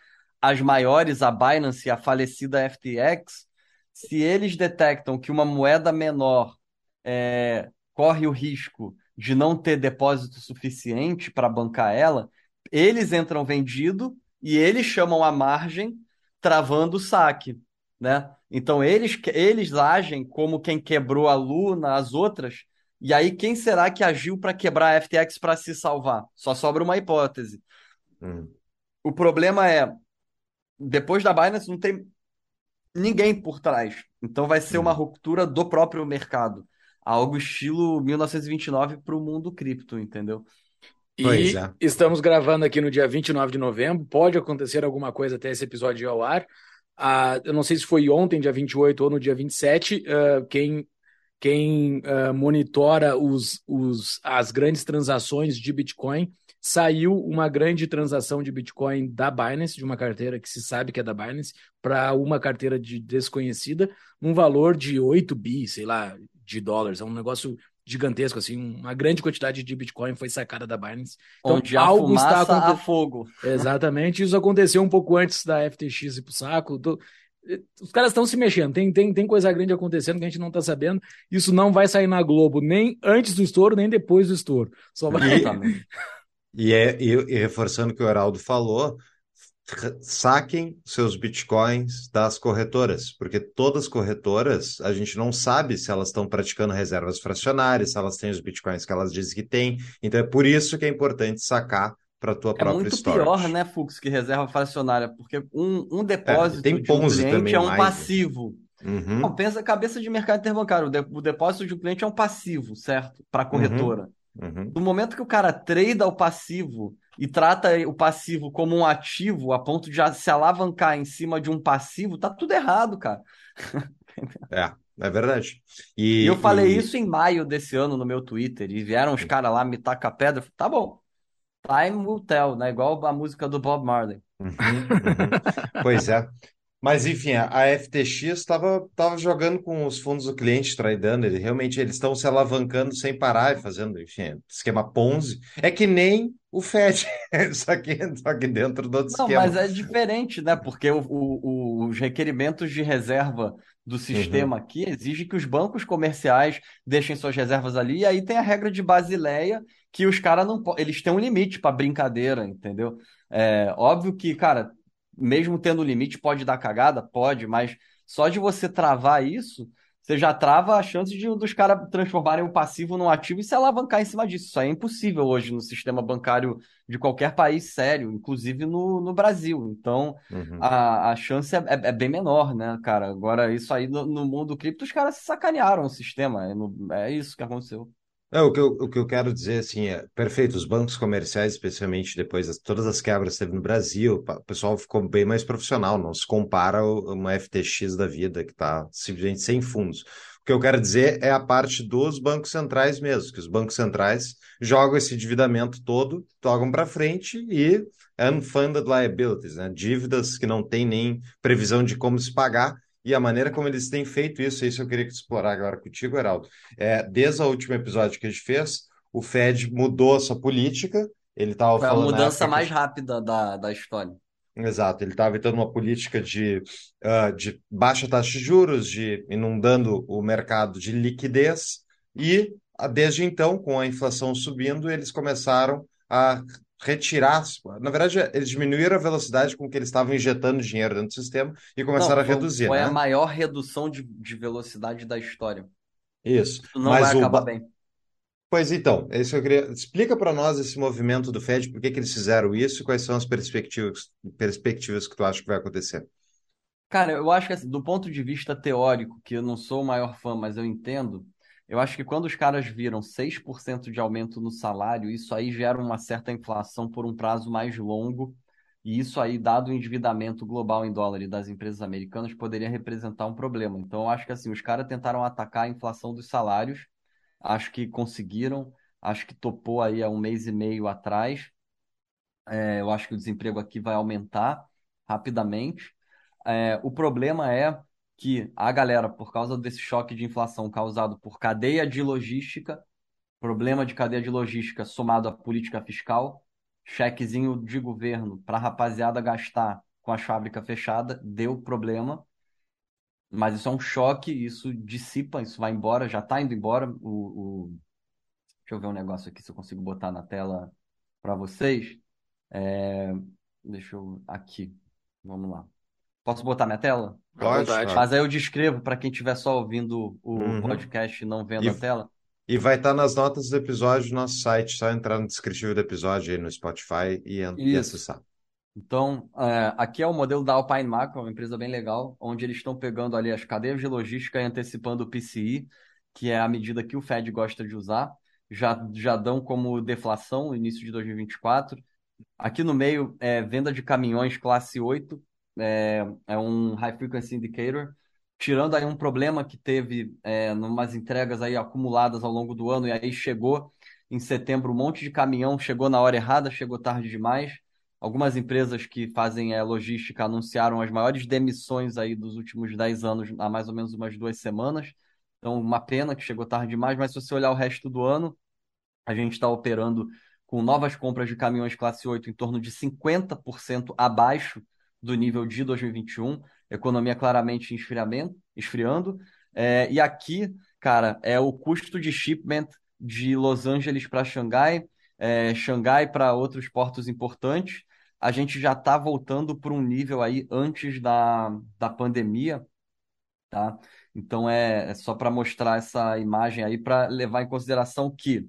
as maiores, a Binance e a falecida FTX, se eles detectam que uma moeda menor é, corre o risco de não ter depósito suficiente para bancar ela, eles entram vendido e eles chamam a margem travando o saque, né? Então eles, eles agem como quem quebrou a Luna, as outras, e aí quem será que agiu para quebrar a FTX para se salvar? Só sobra uma hipótese. Hum. O problema é, depois da Binance não tem ninguém por trás. Então vai ser hum. uma ruptura do próprio mercado. Algo estilo 1929 para o mundo cripto, entendeu?
E é. estamos gravando aqui no dia 29 de novembro. Pode acontecer alguma coisa até esse episódio ir ao ar. Uh, eu não sei se foi ontem, dia 28, ou no dia 27. Uh, quem quem uh, monitora os, os, as grandes transações de Bitcoin saiu uma grande transação de Bitcoin da Binance, de uma carteira que se sabe que é da Binance, para uma carteira de desconhecida, um valor de 8 bi, sei lá, de dólares. É um negócio gigantesco, assim, uma grande quantidade de Bitcoin foi sacada da Binance.
Então, Onde algo está a fogo.
Exatamente, isso aconteceu um pouco antes da FTX ir pro saco. Do... Os caras estão se mexendo, tem, tem, tem coisa grande acontecendo que a gente não está sabendo. Isso não vai sair na Globo nem antes do estouro, nem depois do estouro. Só vai.
E, é, e, e reforçando o que o Heraldo falou, saquem seus bitcoins das corretoras, porque todas as corretoras, a gente não sabe se elas estão praticando reservas fracionárias, se elas têm os bitcoins que elas dizem que têm. Então é por isso que é importante sacar para a tua é própria
muito
storage.
pior, né, Fux, que reserva fracionária, porque um, um depósito é, tem de um cliente é um mais, né? passivo. Uhum. Não, pensa a cabeça de mercado interbancário. O depósito de um cliente é um passivo, certo? Para a corretora. Uhum. Uhum. No momento que o cara trada o passivo e trata o passivo como um ativo a ponto de se alavancar em cima de um passivo, tá tudo errado, cara.
É, é verdade.
E, e eu falei e... isso em maio desse ano no meu Twitter e vieram os caras lá me tacar pedra. Tá bom. Time will tell, né? Igual a música do Bob Marley. Uhum,
uhum. pois é. Mas enfim, a FTX estava tava jogando com os fundos do cliente, traidando. Ele realmente eles estão se alavancando sem parar e fazendo, enfim, esquema Ponzi. É que nem o Fed, só que, só que dentro do outro
Não,
esquema.
mas é diferente, né? Porque o, o, os requerimentos de reserva do sistema uhum. aqui exigem que os bancos comerciais deixem suas reservas ali, e aí tem a regra de Basileia que os caras não eles têm um limite para brincadeira, entendeu? É óbvio que, cara, mesmo tendo limite, pode dar cagada? Pode, mas só de você travar isso, você já trava a chance de dos caras transformarem o passivo num ativo e se alavancar em cima disso. Isso aí é impossível hoje no sistema bancário de qualquer país sério, inclusive no, no Brasil. Então, uhum. a, a chance é, é, é, bem menor, né, cara? Agora, isso aí no, no mundo cripto, os caras se sacanearam o sistema. É, no, é isso que aconteceu.
É, o, que eu, o que eu quero dizer, assim, é perfeito, os bancos comerciais, especialmente depois de todas as quebras que teve no Brasil, o pessoal ficou bem mais profissional, não se compara uma FTX da vida que está simplesmente sem fundos. O que eu quero dizer é a parte dos bancos centrais mesmo, que os bancos centrais jogam esse endividamento todo, tocam para frente e unfunded liabilities, né? dívidas que não tem nem previsão de como se pagar, e a maneira como eles têm feito isso, isso eu queria explorar agora contigo, Heraldo. É, desde o último episódio que a gente fez, o Fed mudou a sua política. Ele estava
Foi a mudança mais que... rápida da, da história.
Exato, ele estava tendo uma política de, uh, de baixa taxa de juros, de inundando o mercado de liquidez, e desde então, com a inflação subindo, eles começaram a retirar. Na verdade, eles diminuíram a velocidade com que eles estavam injetando dinheiro dentro do sistema e começaram Não, a reduzir.
Foi
né?
a maior redução de, de velocidade da história.
Isso. Isso
não Mas vai acabar o... bem.
Pois então, é isso que eu queria. Explica para nós esse movimento do Fed, por que, que eles fizeram isso e quais são as perspectivas, perspectivas que tu acha que vai acontecer.
Cara, eu acho que assim, do ponto de vista teórico, que eu não sou o maior fã, mas eu entendo, eu acho que quando os caras viram 6% de aumento no salário, isso aí gera uma certa inflação por um prazo mais longo. E isso aí, dado o endividamento global em dólar das empresas americanas, poderia representar um problema. Então, eu acho que assim, os caras tentaram atacar a inflação dos salários, acho que conseguiram, acho que topou aí há um mês e meio atrás. É, eu acho que o desemprego aqui vai aumentar rapidamente. É, o problema é que a galera, por causa desse choque de inflação causado por cadeia de logística, problema de cadeia de logística somado à política fiscal, chequezinho de governo para a rapaziada gastar com a fábrica fechada, deu problema. mas isso é um choque, isso dissipa, isso vai embora, já está indo embora. O, o... Deixa eu ver um negócio aqui se eu consigo botar na tela para vocês. É... Deixa eu. Aqui. Vamos lá. Posso botar minha tela?
Pode.
Mas aí eu descrevo para quem estiver só ouvindo o uhum. podcast e não vendo e, a tela.
E vai estar tá nas notas do episódio no nosso site, só entrar no descritivo do episódio aí no Spotify e, e acessar.
Então, é, aqui é o modelo da Alpine Macro, uma empresa bem legal, onde eles estão pegando ali as cadeias de logística e antecipando o PCI, que é a medida que o Fed gosta de usar. Já, já dão como deflação no início de 2024. Aqui no meio, é, venda de caminhões classe 8, é, é um High Frequency Indicator, tirando aí um problema que teve é, umas entregas aí acumuladas ao longo do ano, e aí chegou em setembro um monte de caminhão, chegou na hora errada, chegou tarde demais. Algumas empresas que fazem é, logística anunciaram as maiores demissões aí dos últimos 10 anos, há mais ou menos umas duas semanas. Então, uma pena que chegou tarde demais, mas se você olhar o resto do ano, a gente está operando com novas compras de caminhões classe 8 em torno de 50% abaixo do nível de 2021, economia claramente esfriamento, esfriando. É, e aqui, cara, é o custo de shipment de Los Angeles para Xangai, é, Xangai para outros portos importantes. A gente já está voltando para um nível aí antes da, da pandemia, tá? Então é, é só para mostrar essa imagem aí para levar em consideração que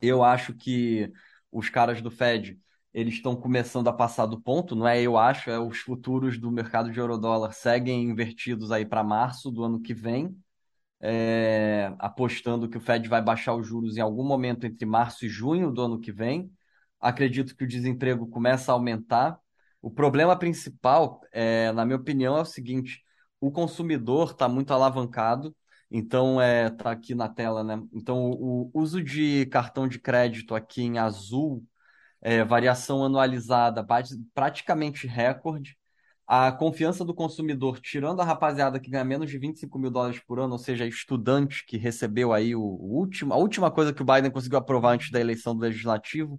eu acho que os caras do Fed eles estão começando a passar do ponto, não é eu acho, é os futuros do mercado de eurodólar seguem invertidos aí para março do ano que vem, é, apostando que o Fed vai baixar os juros em algum momento entre março e junho do ano que vem. Acredito que o desemprego começa a aumentar. O problema principal, é, na minha opinião, é o seguinte: o consumidor está muito alavancado, então é, tá aqui na tela, né? Então o, o uso de cartão de crédito aqui em azul é, variação anualizada praticamente recorde. A confiança do consumidor, tirando a rapaziada que ganha menos de 25 mil dólares por ano, ou seja, estudante que recebeu aí o, último, a última coisa que o Biden conseguiu aprovar antes da eleição do legislativo,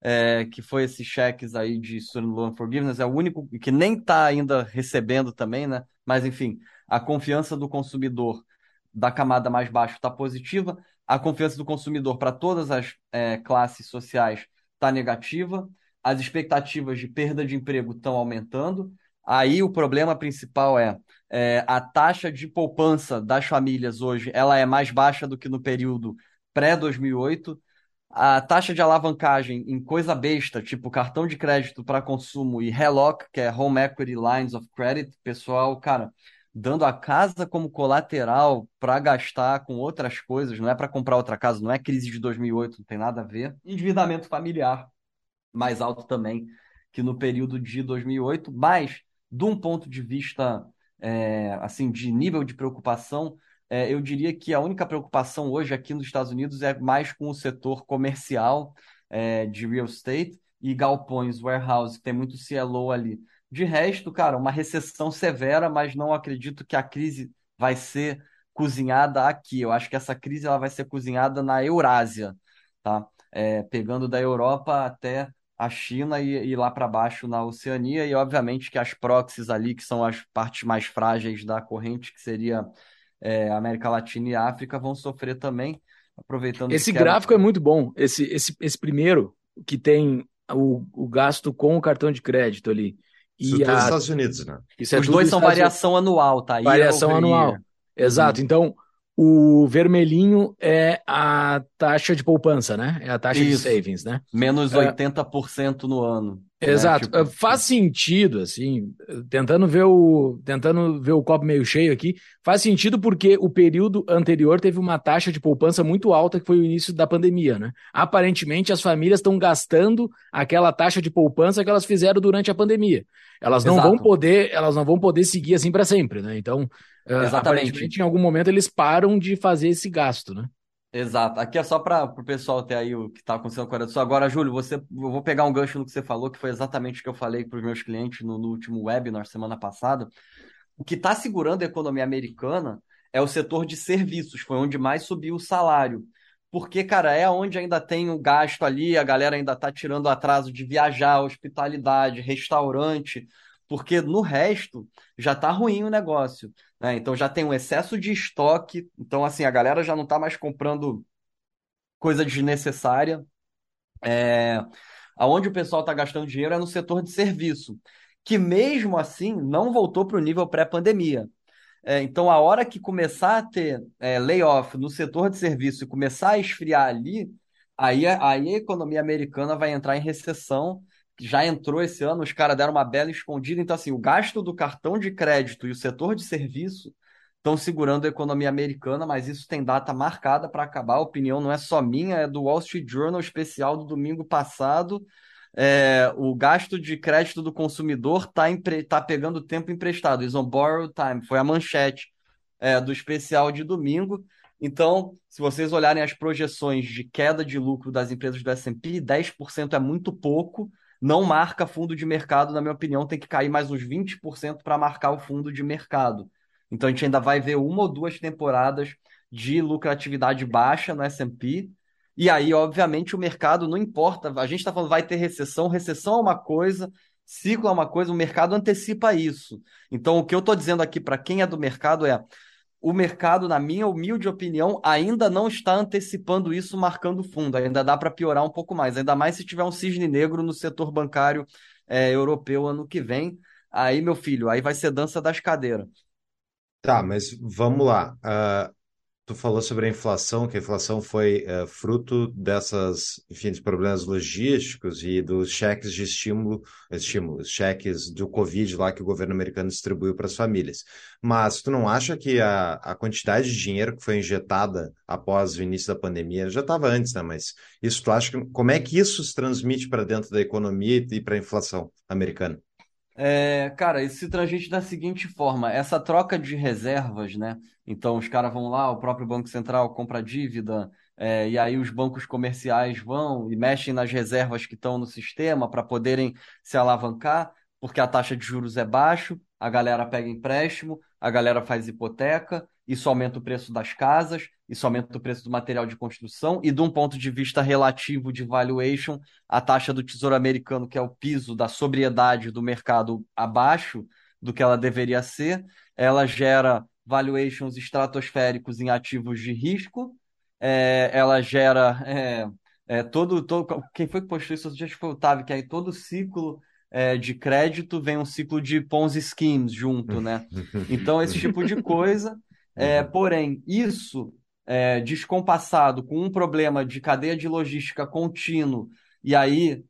é, que foi esses cheques aí de Student Loan Forgiveness, é o único que nem está ainda recebendo também, né? Mas enfim, a confiança do consumidor da camada mais baixa está positiva, a confiança do consumidor para todas as é, classes sociais está negativa, as expectativas de perda de emprego estão aumentando. Aí o problema principal é, é, a taxa de poupança das famílias hoje ela é mais baixa do que no período pré-2008. A taxa de alavancagem em coisa besta, tipo cartão de crédito para consumo e HELOC, que é Home Equity Lines of Credit, pessoal, cara, dando a casa como colateral para gastar com outras coisas, não é para comprar outra casa, não é crise de 2008, não tem nada a ver. Endividamento familiar mais alto também que no período de 2008, mas de um ponto de vista é, assim de nível de preocupação, é, eu diria que a única preocupação hoje aqui nos Estados Unidos é mais com o setor comercial é, de real estate e galpões, warehouse, que tem muito CLO ali. De resto, cara, uma recessão severa, mas não acredito que a crise vai ser cozinhada aqui. Eu acho que essa crise ela vai ser cozinhada na Eurásia, tá? É, pegando da Europa até a China e, e lá para baixo na Oceania, e obviamente que as proxies ali, que são as partes mais frágeis da corrente, que seria é, América Latina e África, vão sofrer também, aproveitando.
Esse gráfico é muito bom, esse, esse, esse primeiro, que tem o, o gasto com o cartão de crédito ali.
Isso e é a... dos Estados Unidos, né?
Isso é Os dois são Estados... variação anual, tá? Aí
variação é anual. Exato. Uhum. Então, o vermelhinho é a taxa de poupança, né? É a taxa Isso. de savings, né?
Menos 80% é... no ano.
Né? Exato. Né? Tipo... Faz sentido, assim, tentando ver o tentando ver o copo meio cheio aqui, faz sentido porque o período anterior teve uma taxa de poupança muito alta, que foi o início da pandemia, né? Aparentemente, as famílias estão gastando aquela taxa de poupança que elas fizeram durante a pandemia. Elas não Exato. vão poder, elas não vão poder seguir assim para sempre, né? Então, é, Exatamente. em algum momento eles param de fazer esse gasto, né?
Exato. Aqui é só para o pessoal ter aí o que está acontecendo com Coreia Agora, Júlio, você, eu vou pegar um gancho no que você falou, que foi exatamente o que eu falei para os meus clientes no, no último webinar semana passada. O que está segurando a economia americana é o setor de serviços, foi onde mais subiu o salário. Porque, cara, é onde ainda tem o gasto ali, a galera ainda está tirando atraso de viajar, hospitalidade, restaurante, porque no resto já está ruim o negócio. Né? Então já tem um excesso de estoque, então assim, a galera já não está mais comprando coisa desnecessária. É, aonde o pessoal está gastando dinheiro é no setor de serviço, que mesmo assim não voltou para o nível pré-pandemia. É, então, a hora que começar a ter é, layoff no setor de serviço e começar a esfriar ali, aí, aí a economia americana vai entrar em recessão. Já entrou esse ano, os caras deram uma bela escondida. Então, assim, o gasto do cartão de crédito e o setor de serviço estão segurando a economia americana, mas isso tem data marcada para acabar. A opinião não é só minha, é do Wall Street Journal especial do domingo passado. É, o gasto de crédito do consumidor está tá pegando tempo emprestado. Is on borrowed time. Foi a manchete é, do especial de domingo. Então, se vocês olharem as projeções de queda de lucro das empresas do S&P, 10% é muito pouco. Não marca fundo de mercado, na minha opinião, tem que cair mais uns 20% para marcar o fundo de mercado. Então a gente ainda vai ver uma ou duas temporadas de lucratividade baixa no S&P. E aí, obviamente, o mercado não importa. A gente está falando vai ter recessão, recessão é uma coisa, ciclo é uma coisa, o mercado antecipa isso. Então, o que eu estou dizendo aqui para quem é do mercado é o mercado, na minha humilde opinião, ainda não está antecipando isso, marcando fundo. Ainda dá para piorar um pouco mais, ainda mais se tiver um cisne negro no setor bancário é, europeu ano que vem. Aí, meu filho, aí vai ser dança das cadeiras.
Tá, mas vamos lá. Uh, tu falou sobre a inflação, que a inflação foi uh, fruto dessas, enfim, dos problemas logísticos e dos cheques de estímulo, estímulos, cheques do Covid lá que o governo americano distribuiu para as famílias. Mas tu não acha que a, a quantidade de dinheiro que foi injetada após o início da pandemia já estava antes, né? Mas isso tu acha que, como é que isso se transmite para dentro da economia e para a inflação americana?
É, cara, isso se transmite da seguinte forma: essa troca de reservas, né? Então, os caras vão lá, o próprio Banco Central compra dívida, é, e aí os bancos comerciais vão e mexem nas reservas que estão no sistema para poderem se alavancar, porque a taxa de juros é baixo, a galera pega empréstimo, a galera faz hipoteca, isso aumenta o preço das casas, isso aumenta o preço do material de construção, e de um ponto de vista relativo de valuation, a taxa do Tesouro Americano, que é o piso da sobriedade do mercado abaixo do que ela deveria ser, ela gera valuations estratosféricos em ativos de risco, é, ela gera é, é, todo, todo. Quem foi que postou isso? Acho que foi o Otávio, que aí todo ciclo é, de crédito vem um ciclo de Ponzi schemes junto, né? Então, esse tipo de coisa. É, porém, isso é, descompassado com um problema de cadeia de logística contínuo, e aí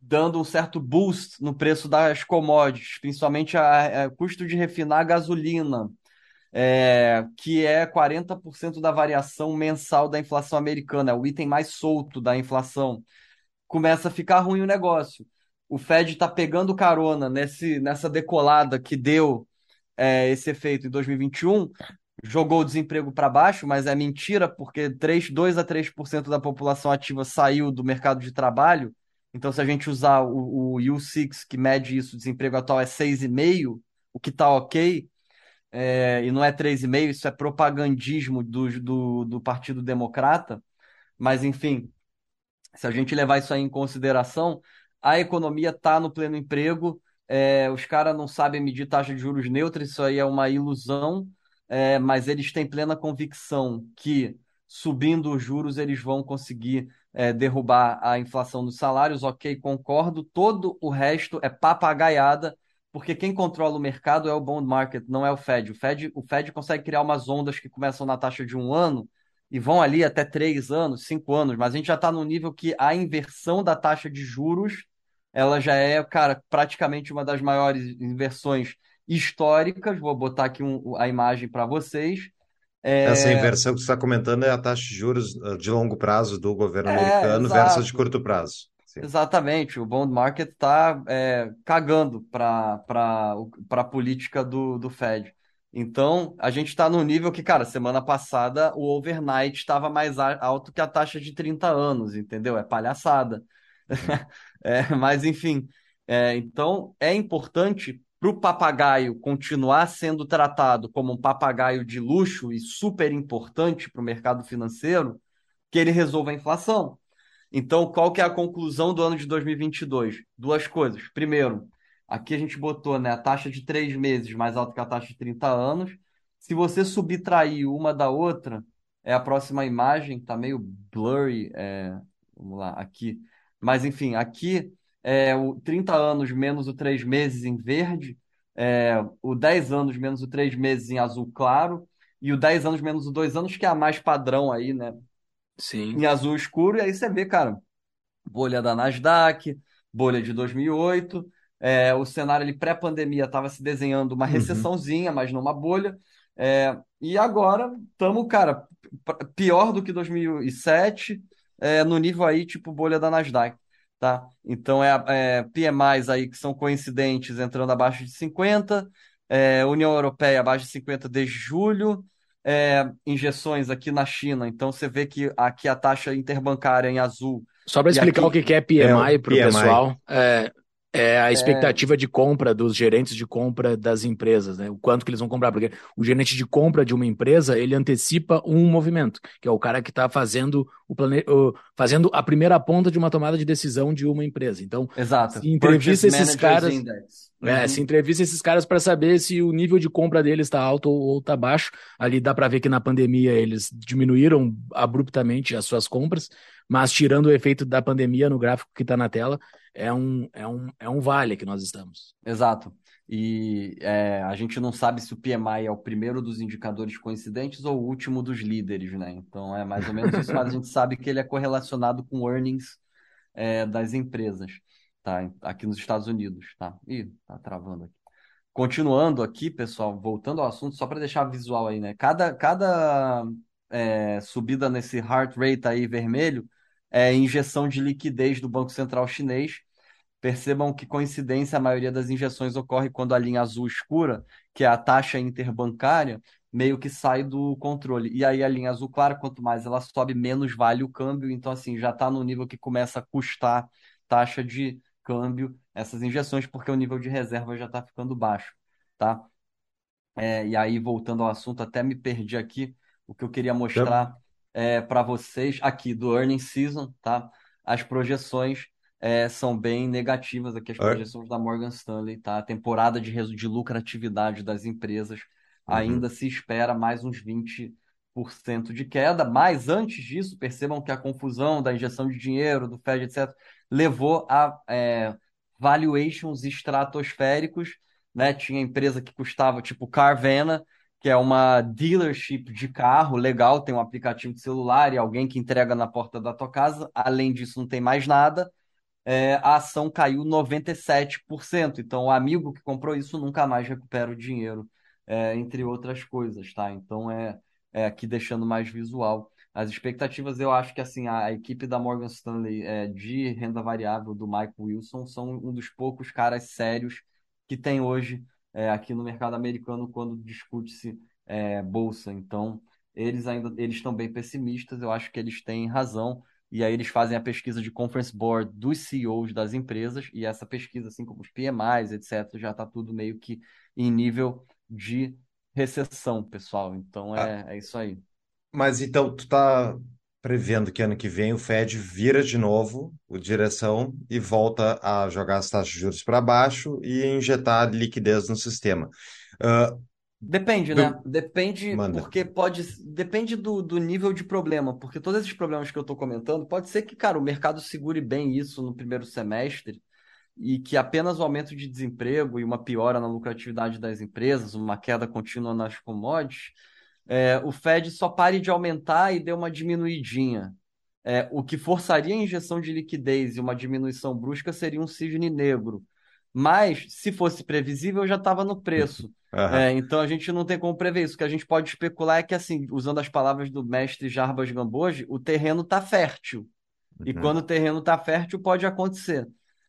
dando um certo boost no preço das commodities, principalmente o custo de refinar a gasolina, é, que é 40% da variação mensal da inflação americana, é o item mais solto da inflação. Começa a ficar ruim o negócio. O Fed está pegando carona nesse, nessa decolada que deu é, esse efeito em 2021, jogou o desemprego para baixo, mas é mentira, porque 3, 2 a 3% da população ativa saiu do mercado de trabalho. Então, se a gente usar o, o U6, que mede isso, o desemprego atual é 6,5%, o que está ok, é, e não é 3,5%, isso é propagandismo do, do, do Partido Democrata. Mas, enfim, se a gente levar isso aí em consideração, a economia está no pleno emprego, é, os caras não sabem medir taxa de juros neutra, isso aí é uma ilusão é, mas eles têm plena convicção que subindo os juros eles vão conseguir é, derrubar a inflação dos salários. Ok, concordo. Todo o resto é papagaiada, porque quem controla o mercado é o bond market, não é o Fed. O Fed, o Fed consegue criar umas ondas que começam na taxa de um ano e vão ali até três anos, cinco anos, mas a gente já está no nível que a inversão da taxa de juros ela já é, cara, praticamente uma das maiores inversões históricas. Vou botar aqui um, a imagem para vocês.
É... Essa inversão que você está comentando é a taxa de juros eh, de longo prazo do governo é, americano exato. versus de curto prazo.
Sim. Exatamente, o bond market está é, cagando para a política do, do Fed. Então, a gente está no nível que, cara, semana passada o overnight estava mais alto que a taxa de 30 anos, entendeu? É palhaçada. É, mas, enfim, é, então é importante para o papagaio continuar sendo tratado como um papagaio de luxo e super importante para o mercado financeiro, que ele resolva a inflação. Então, qual que é a conclusão do ano de 2022? Duas coisas. Primeiro, Aqui a gente botou né, a taxa de três meses mais alta que a taxa de 30 anos. Se você subtrair uma da outra, é a próxima imagem, tá meio blurry. É, vamos lá, aqui. Mas enfim, aqui é o 30 anos menos o 3 meses em verde, é, o 10 anos menos o 3 meses em azul claro, e o 10 anos menos o 2 anos, que é a mais padrão aí, né?
Sim.
Em azul escuro, e aí você vê, cara, bolha da Nasdaq, bolha de 2008, é, o cenário ali pré-pandemia estava se desenhando uma uhum. recessãozinha, uhum. mas não uma bolha. É, e agora estamos, cara, pior do que 2007, é, no nível aí tipo bolha da Nasdaq. Tá? Então é, é PMIs aí que são coincidentes entrando abaixo de 50, é, União Europeia abaixo de 50 desde julho, é, injeções aqui na China. Então você vê que aqui a taxa interbancária em azul.
Só para explicar aqui, o que é PMI para o pessoal, é, a é. expectativa é... de compra dos gerentes de compra das empresas, né? O quanto que eles vão comprar, porque o gerente de compra de uma empresa ele antecipa um movimento, que é o cara que está fazendo o plane... fazendo a primeira ponta de uma tomada de decisão de uma empresa. Então,
Exato.
se entrevista esses caras, é, uhum. se entrevista esses caras para saber se o nível de compra deles está alto ou está baixo. Ali dá para ver que na pandemia eles diminuíram abruptamente as suas compras, mas tirando o efeito da pandemia no gráfico que está na tela, é um, é, um, é um vale que nós estamos.
Exato. E é, a gente não sabe se o PMI é o primeiro dos indicadores coincidentes ou o último dos líderes, né? Então é mais ou menos isso, mas a gente sabe que ele é correlacionado com earnings é, das empresas, tá? Aqui nos Estados Unidos, tá? Ih, tá travando aqui. Continuando aqui, pessoal, voltando ao assunto, só para deixar visual aí, né? Cada, cada é, subida nesse heart rate aí vermelho é injeção de liquidez do Banco Central Chinês Percebam que coincidência, a maioria das injeções ocorre quando a linha azul escura, que é a taxa interbancária, meio que sai do controle. E aí a linha azul clara, quanto mais ela sobe, menos vale o câmbio. Então, assim, já está no nível que começa a custar taxa de câmbio essas injeções, porque o nível de reserva já está ficando baixo, tá? É, e aí, voltando ao assunto, até me perdi aqui. O que eu queria mostrar é, para vocês aqui do Earning Season, tá? As projeções é, são bem negativas aqui as projeções da Morgan Stanley, tá? A temporada de, de lucratividade das empresas uhum. ainda se espera mais uns 20% de queda, mas antes disso, percebam que a confusão da injeção de dinheiro, do Fed, etc., levou a é, valuations estratosféricos, né? Tinha empresa que custava, tipo Carvana, que é uma dealership de carro legal, tem um aplicativo de celular e alguém que entrega na porta da tua casa. Além disso, não tem mais nada é, a ação caiu 97%. Então, o amigo que comprou isso nunca mais recupera o dinheiro, é, entre outras coisas, tá? Então, é, é aqui deixando mais visual. As expectativas, eu acho que assim a, equipe da Morgan Stanley é, de renda variável do Mike Wilson são um dos poucos caras sérios que tem hoje é, aqui no mercado americano quando discute-se é, bolsa. Então, eles ainda eles estão bem pessimistas. Eu acho que eles têm razão e aí eles fazem a pesquisa de conference board dos CEOs das empresas, e essa pesquisa, assim como os PMIs, etc., já está tudo meio que em nível de recessão, pessoal. Então é, ah, é isso aí.
Mas então tu está prevendo que ano que vem o Fed vira de novo o direção e volta a jogar as taxas de juros para baixo e injetar liquidez no sistema. Uh,
Depende, né? Depende, Manda. porque pode. Depende do, do nível de problema, porque todos esses problemas que eu estou comentando, pode ser que, cara, o mercado segure bem isso no primeiro semestre e que apenas o aumento de desemprego e uma piora na lucratividade das empresas, uma queda contínua nas commodities, é, o Fed só pare de aumentar e dê uma diminuidinha. É, o que forçaria a injeção de liquidez e uma diminuição brusca seria um cisne negro. Mas, se fosse previsível, já estava no preço. Uhum. É, então a gente não tem como prever isso. O que a gente pode especular é que, assim, usando as palavras do mestre Jarbas Gamboge, o terreno está fértil. Uhum. E quando o terreno está fértil, pode acontecer.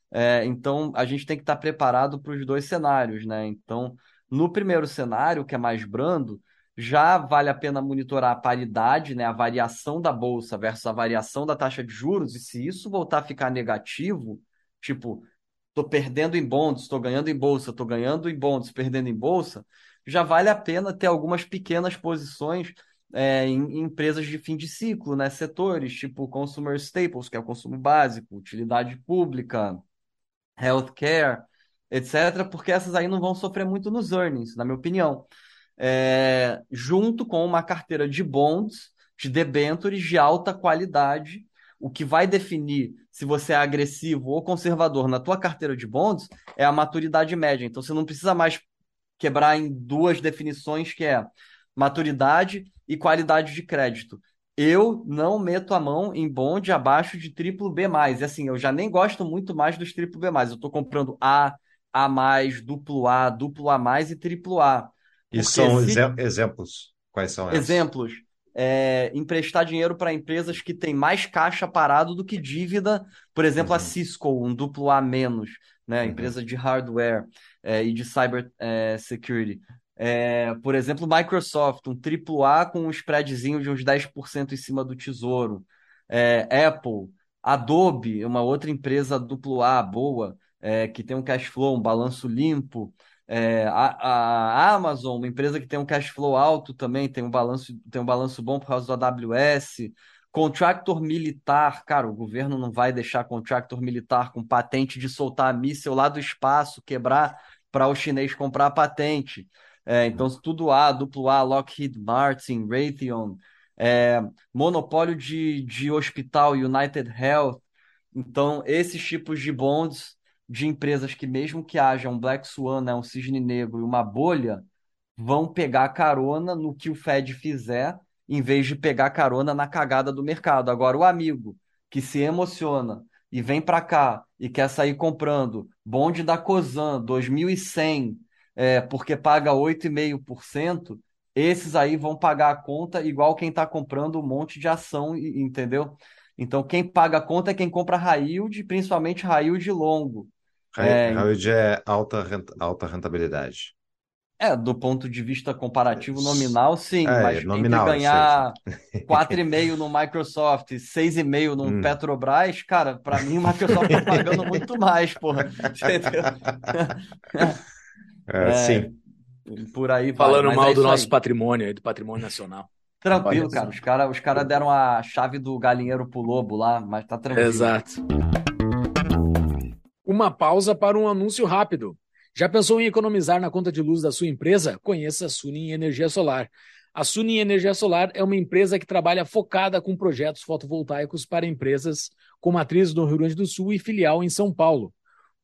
É, então a gente tem que estar tá preparado para os dois cenários, né? Então, no primeiro cenário, que é mais brando, já vale a pena monitorar a paridade, né? A variação da bolsa versus a variação da taxa de juros, e se isso voltar a ficar negativo, tipo, estou perdendo em bonds, estou ganhando em bolsa, estou ganhando em bonds, perdendo em bolsa, já vale a pena ter algumas pequenas posições é, em, em, empresas de fim de ciclo, né? Setores tipo consumer staples, que é o consumo básico, utilidade pública, healthcare, etc., porque essas aí não vão sofrer muito nos earnings, na minha opinião. É, junto com uma carteira de bonds, de debentures de alta qualidade, o que vai definir se você é agressivo ou conservador na tua carteira de bonds é a maturidade média. Então você não precisa mais quebrar em duas definições que é maturidade e qualidade de crédito. Eu não meto a mão em bonde abaixo de triplo B+. E assim, eu já nem gosto muito mais dos triplo B+. Eu estou comprando A, A+, duplo A, duplo A+, e triplo A.
E são se... exemplos? Quais são
esses? Exemplos é, emprestar dinheiro para empresas que têm mais caixa parado do que dívida, por exemplo, uhum. a Cisco, um duplo A menos, né? Uhum. Empresa de hardware é, e de cyber é, security. É, por exemplo, Microsoft, um triplo A com um spreadzinho de uns 10% em cima do tesouro. É, Apple, Adobe, uma outra empresa duplo A boa, é, que tem um cash flow, um balanço limpo. É, a, a, Amazon, uma empresa que tem um cash flow alto também, tem um balanço, tem um balanço bom por causa do AWS. Contractor militar, cara, o governo não vai deixar contractor militar com patente de soltar míssil lá do espaço, quebrar para o chinês comprar a patente. É, então, tudo A, duplo A, Lockheed Martin, Raytheon, é, monopólio de, de hospital, United Health. Então, esses tipos de bonds de empresas que, mesmo que haja um Black Swan, né, um cisne negro e uma bolha, vão pegar carona no que o Fed fizer, em vez de pegar carona na cagada do mercado. Agora, o amigo que se emociona e vem para cá e quer sair comprando bonde da Cosan 2100, é, porque paga 8,5%, esses aí vão pagar a conta igual quem está comprando um monte de ação, entendeu? Então, quem paga a conta é quem compra high yield, principalmente high yield longo.
É, High é alta, renta, alta rentabilidade.
É, do ponto de vista comparativo nominal, sim, é, mas nominal, entre ganhar 4,5 no Microsoft e 6,5 no hum. Petrobras, cara, para mim o Microsoft tá pagando muito mais, porra.
É, é, sim.
Por aí
Falando vai, mal é do nosso aí. patrimônio, do patrimônio nacional.
Tranquilo, cara. Os caras os cara deram a chave do galinheiro pro lobo lá, mas tá tranquilo.
Exato. Uma pausa para um anúncio rápido. Já pensou em economizar na conta de luz da sua empresa? Conheça a Sunin Energia Solar. A Sunin Energia Solar é uma empresa que trabalha focada com projetos fotovoltaicos para empresas com matriz no Rio Grande do Sul e filial em São Paulo.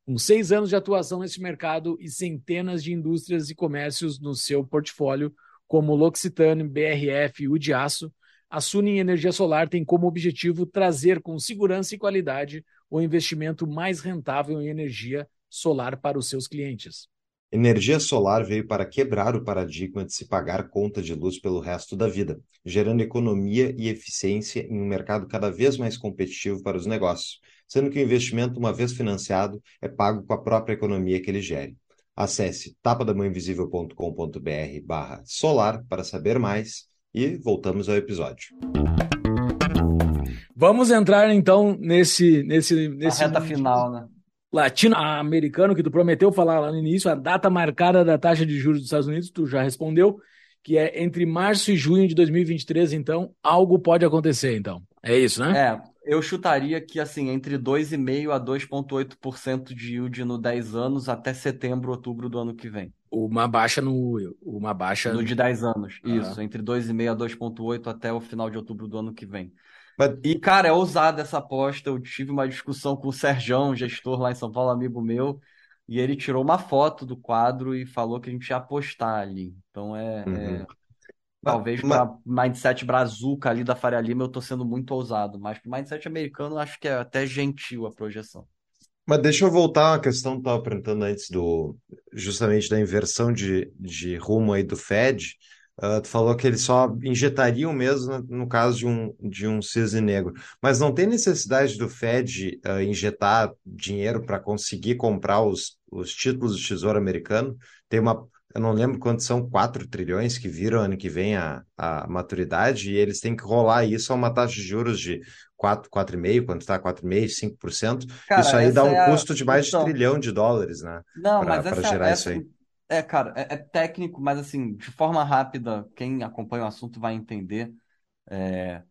Com seis anos de atuação nesse mercado e centenas de indústrias e comércios no seu portfólio, como L'Occitane, BRF e Udiaço, a Sunin Energia Solar tem como objetivo trazer com segurança e qualidade o investimento mais rentável em energia solar para os seus clientes.
Energia solar veio para quebrar o paradigma de se pagar conta de luz pelo resto da vida, gerando economia e eficiência em um mercado cada vez mais competitivo para os negócios, sendo que o investimento, uma vez financiado, é pago com a própria economia que ele gere. Acesse tapadamãoinvisível.com.br barra solar para saber mais e voltamos ao episódio.
Vamos entrar então nesse nesse nesse
a reta final, né?
Latino-americano que tu prometeu falar lá no início, a data marcada da taxa de juros dos Estados Unidos, tu já respondeu, que é entre março e junho de 2023, então algo pode acontecer, então. É isso, né?
É, eu chutaria que assim, entre 2,5 a 2,8% de yield no 10 anos até setembro, outubro do ano que vem.
Uma baixa no. Uma baixa.
No de 10 anos. Ah. Isso, entre 2,5 a 2,8 até o final de outubro do ano que vem. E, cara, é ousada essa aposta. Eu tive uma discussão com o Serjão, gestor lá em São Paulo, amigo meu, e ele tirou uma foto do quadro e falou que a gente ia apostar ali. Então é. é... Uhum. Talvez mas... para mindset brazuca ali da Faria Lima eu tô sendo muito ousado, mas para mindset americano acho que é até gentil a projeção.
Mas deixa eu voltar à questão que estava apresentando antes do justamente da inversão de, de rumo aí do Fed. Uh, tu falou que eles só injetariam mesmo no caso de um, de um cisne negro. Mas não tem necessidade do Fed uh, injetar dinheiro para conseguir comprar os, os títulos do Tesouro Americano? Tem uma, eu não lembro quantos são, 4 trilhões que viram ano que vem a, a maturidade, e eles têm que rolar isso a uma taxa de juros de 4, 4,5%, quando está 4,5%, 5%. Cara, isso aí dá um é custo de mais de trilhão de dólares, né?
Não, pra, mas essa, gerar essa, isso aí. É, cara, é, é, técnico, mas assim, de forma rápida, quem acompanha o assunto vai entender. É,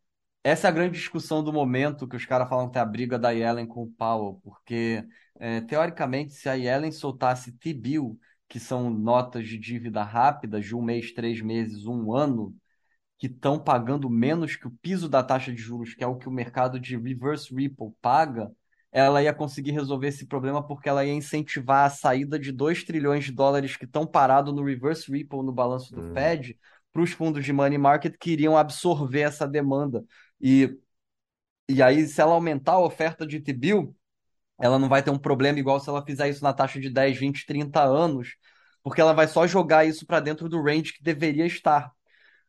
essa é a grande discussão do momento que os caras falam que é a briga da Yellen com o Powell, porque é, teoricamente, se a Yellen soltasse T-bill, que são notas de dívida rápidas de um mês, três meses, um ano, que estão pagando menos que o piso da taxa de juros, que é o que o mercado de reverse repo paga, ela ia conseguir resolver esse problema porque ela ia incentivar a saída de 2 trilhões de dólares que estão parados no reverse repo no balanço do hum. Fed para os fundos de money market que iriam absorver essa demanda. E, e aí, se ela aumentar a oferta de T-bill, ela não vai ter um problema igual se ela fizer isso na taxa de 10, 20, 30 anos, porque ela vai só jogar isso para dentro do range que deveria estar.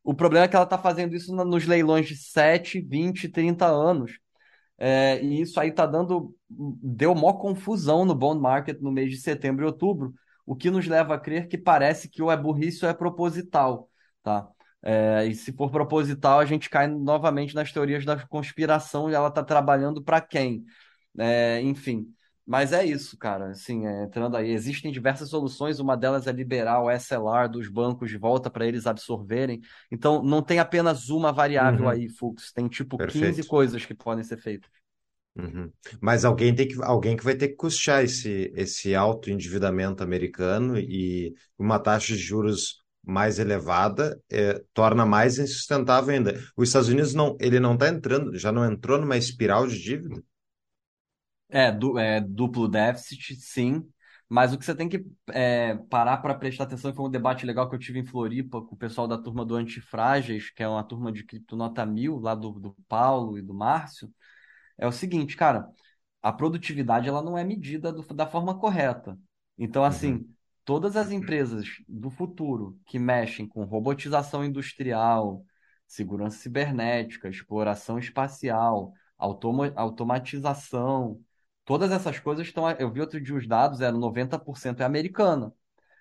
O problema é que ela está fazendo isso nos leilões de 7, 20, 30 anos. É, e isso aí está dando. deu maior confusão no bond market no mês de setembro e outubro, o que nos leva a crer que parece que ou é burrice ou é proposital. Tá? É, e se for proposital, a gente cai novamente nas teorias da conspiração e ela está trabalhando para quem? É, enfim. Mas é isso, cara. Assim, é, entrando aí, existem diversas soluções. Uma delas é liberar o SLR dos bancos de volta para eles absorverem. Então, não tem apenas uma variável uhum. aí, Fux. Tem tipo Perfeito. 15 coisas que podem ser feitas.
Uhum. Mas alguém tem que alguém que vai ter que custear esse, esse alto endividamento americano e uma taxa de juros mais elevada é, torna mais insustentável ainda. Os Estados Unidos não, ele não está entrando, já não entrou numa espiral de dívida?
É, du, é duplo déficit, sim. Mas o que você tem que é, parar para prestar atenção, foi um debate legal que eu tive em Floripa com o pessoal da turma do Antifrágeis, que é uma turma de criptonota mil, lá do, do Paulo e do Márcio, é o seguinte, cara, a produtividade ela não é medida do, da forma correta. Então, assim, uhum todas as empresas do futuro que mexem com robotização industrial, segurança cibernética, exploração espacial, automa automatização, todas essas coisas estão. Eu vi outro dia os dados, era 90% é americana.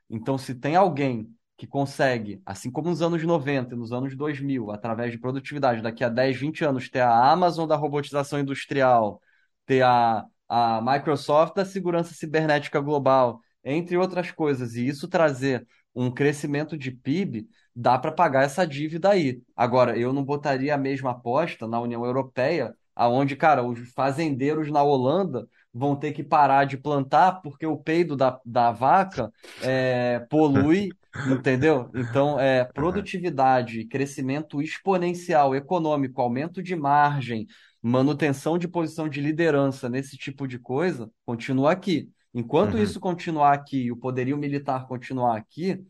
Então, se tem alguém que consegue, assim como nos anos 90 e nos anos 2000, através de produtividade, daqui a 10, 20 anos, ter a Amazon da robotização industrial, ter a, a Microsoft da segurança cibernética global, entre outras coisas, e isso trazer um crescimento de PIB, dá para pagar essa dívida aí. Agora, eu não botaria a mesma aposta na União Europeia, aonde, cara, os fazendeiros na Holanda vão ter que parar de plantar porque o peido da, da vaca é, polui, entendeu? Então, é, produtividade, crescimento exponencial econômico, aumento de margem, manutenção de posição de liderança nesse tipo de coisa, continua aqui. Enquanto uhum. isso continuar aqui, o poderio militar continuar aqui,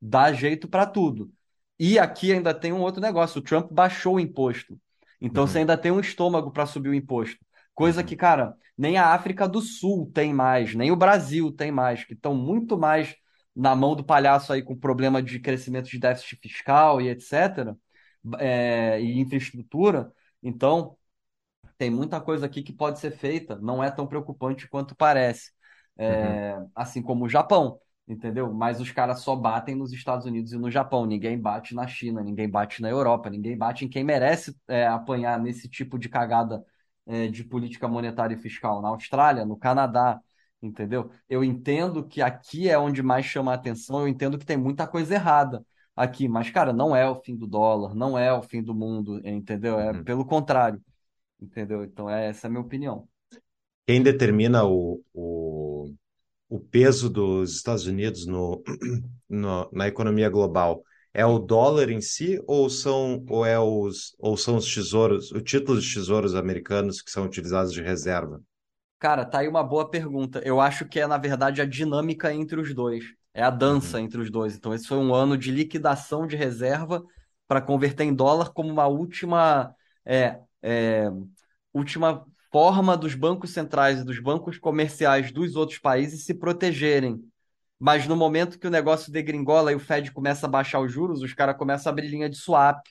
dá jeito para tudo. E aqui ainda tem um outro negócio: o Trump baixou o imposto. Então uhum. você ainda tem um estômago para subir o imposto. Coisa uhum. que, cara, nem a África do Sul tem mais, nem o Brasil tem mais, que estão muito mais na mão do palhaço aí com problema de crescimento de déficit fiscal e etc. É, e infraestrutura. Então, tem muita coisa aqui que pode ser feita, não é tão preocupante quanto parece é, uhum. assim como o Japão, entendeu? Mas os caras só batem nos Estados Unidos e no Japão, ninguém bate na China, ninguém bate na Europa, ninguém bate em quem merece é, apanhar nesse tipo de cagada é, de política monetária e fiscal, na Austrália, no Canadá, entendeu? Eu entendo que aqui é onde mais chama a atenção, eu entendo que tem muita coisa errada aqui, mas, cara, não é o fim do dólar, não é o fim do mundo, entendeu? É uhum. pelo contrário, entendeu? Então, é, essa é a minha opinião.
Quem determina o, o, o peso dos Estados Unidos no, no, na economia global é o dólar em si ou são, ou é os, ou são os tesouros, os títulos de tesouros americanos que são utilizados de reserva?
Cara, tá aí uma boa pergunta. Eu acho que é, na verdade, a dinâmica entre os dois. É a dança uhum. entre os dois. Então, esse foi um ano de liquidação de reserva para converter em dólar como uma última, é, é, última forma dos bancos centrais e dos bancos comerciais dos outros países se protegerem. Mas no momento que o negócio degringola e o Fed começa a baixar os juros, os caras começam a abrir linha de swap.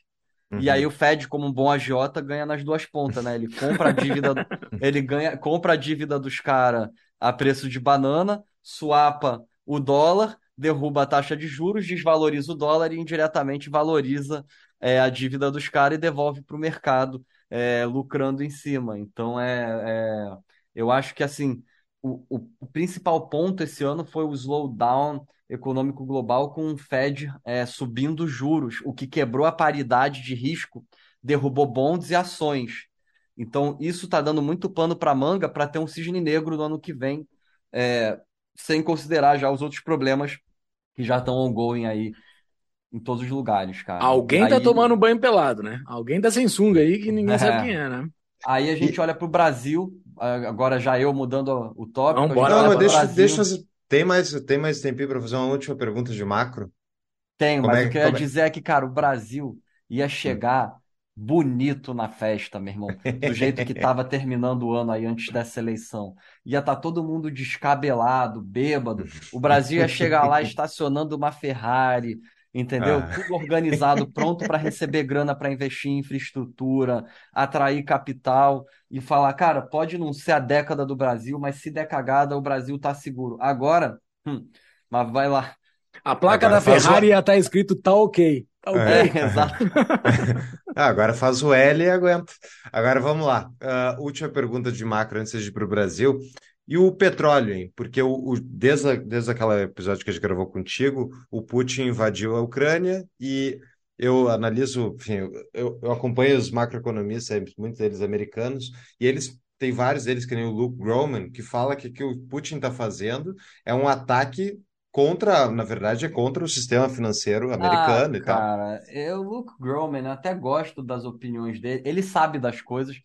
Uhum. E aí o Fed, como um bom agiota, ganha nas duas pontas, né? Ele compra a dívida, ele ganha, compra a dívida dos caras a preço de banana, swapa o dólar, derruba a taxa de juros, desvaloriza o dólar e indiretamente valoriza é, a dívida dos caras e devolve para o mercado é, lucrando em cima. Então, é, é eu acho que assim o, o, principal ponto esse ano foi o slowdown econômico global com o Fed é, subindo juros, o que quebrou a paridade de risco derrubou bonds e ações. Então, isso está dando muito pano para manga para ter um cisne negro no ano que vem, é, sem considerar já os outros problemas que já estão ongoing aí em todos os lugares, cara.
Alguém tá tomando banho pelado, né? Alguém tá sem sunga aí que ninguém é. sabe quem é, né?
Aí a gente e... olha para o Brasil, agora já eu mudando o tópico.
Não, bora, não, mas deixa, deixa, tem mais, tem mais tempinho para fazer uma última pergunta de macro?
Tenho, Como mas é, o que eu ia é? dizer é que, cara, o Brasil ia chegar bonito na festa, meu irmão. Do jeito que tava terminando o ano aí antes dessa eleição. Ia estar tá todo mundo descabelado, bêbado. O Brasil ia chegar lá estacionando uma Ferrari, entendeu? Ah. Tudo organizado, pronto para receber grana para investir em infraestrutura, atrair capital e falar, cara, pode não ser a década do Brasil, mas se der cagada, o Brasil tá seguro. Agora, hum, mas vai lá.
A placa Agora da Ferrari ia estar tá escrito tá ok. Tá ok.
É, exato.
ah, agora faz o L e aguenta. Agora vamos lá. Uh, última pergunta de macro antes de ir para o Brasil. E o petróleo, hein? Porque o, o, desde, desde aquele episódio que a gente gravou contigo, o Putin invadiu a Ucrânia e eu analiso, enfim, eu, eu acompanho os macroeconomistas, muitos deles americanos, e eles tem vários deles, que nem o Luke Groman, que fala que o que o Putin está fazendo é um ataque contra, na verdade, é contra o sistema financeiro americano
ah,
e tal.
Cara, eu, Luke Groman, até gosto das opiniões dele, ele sabe das coisas,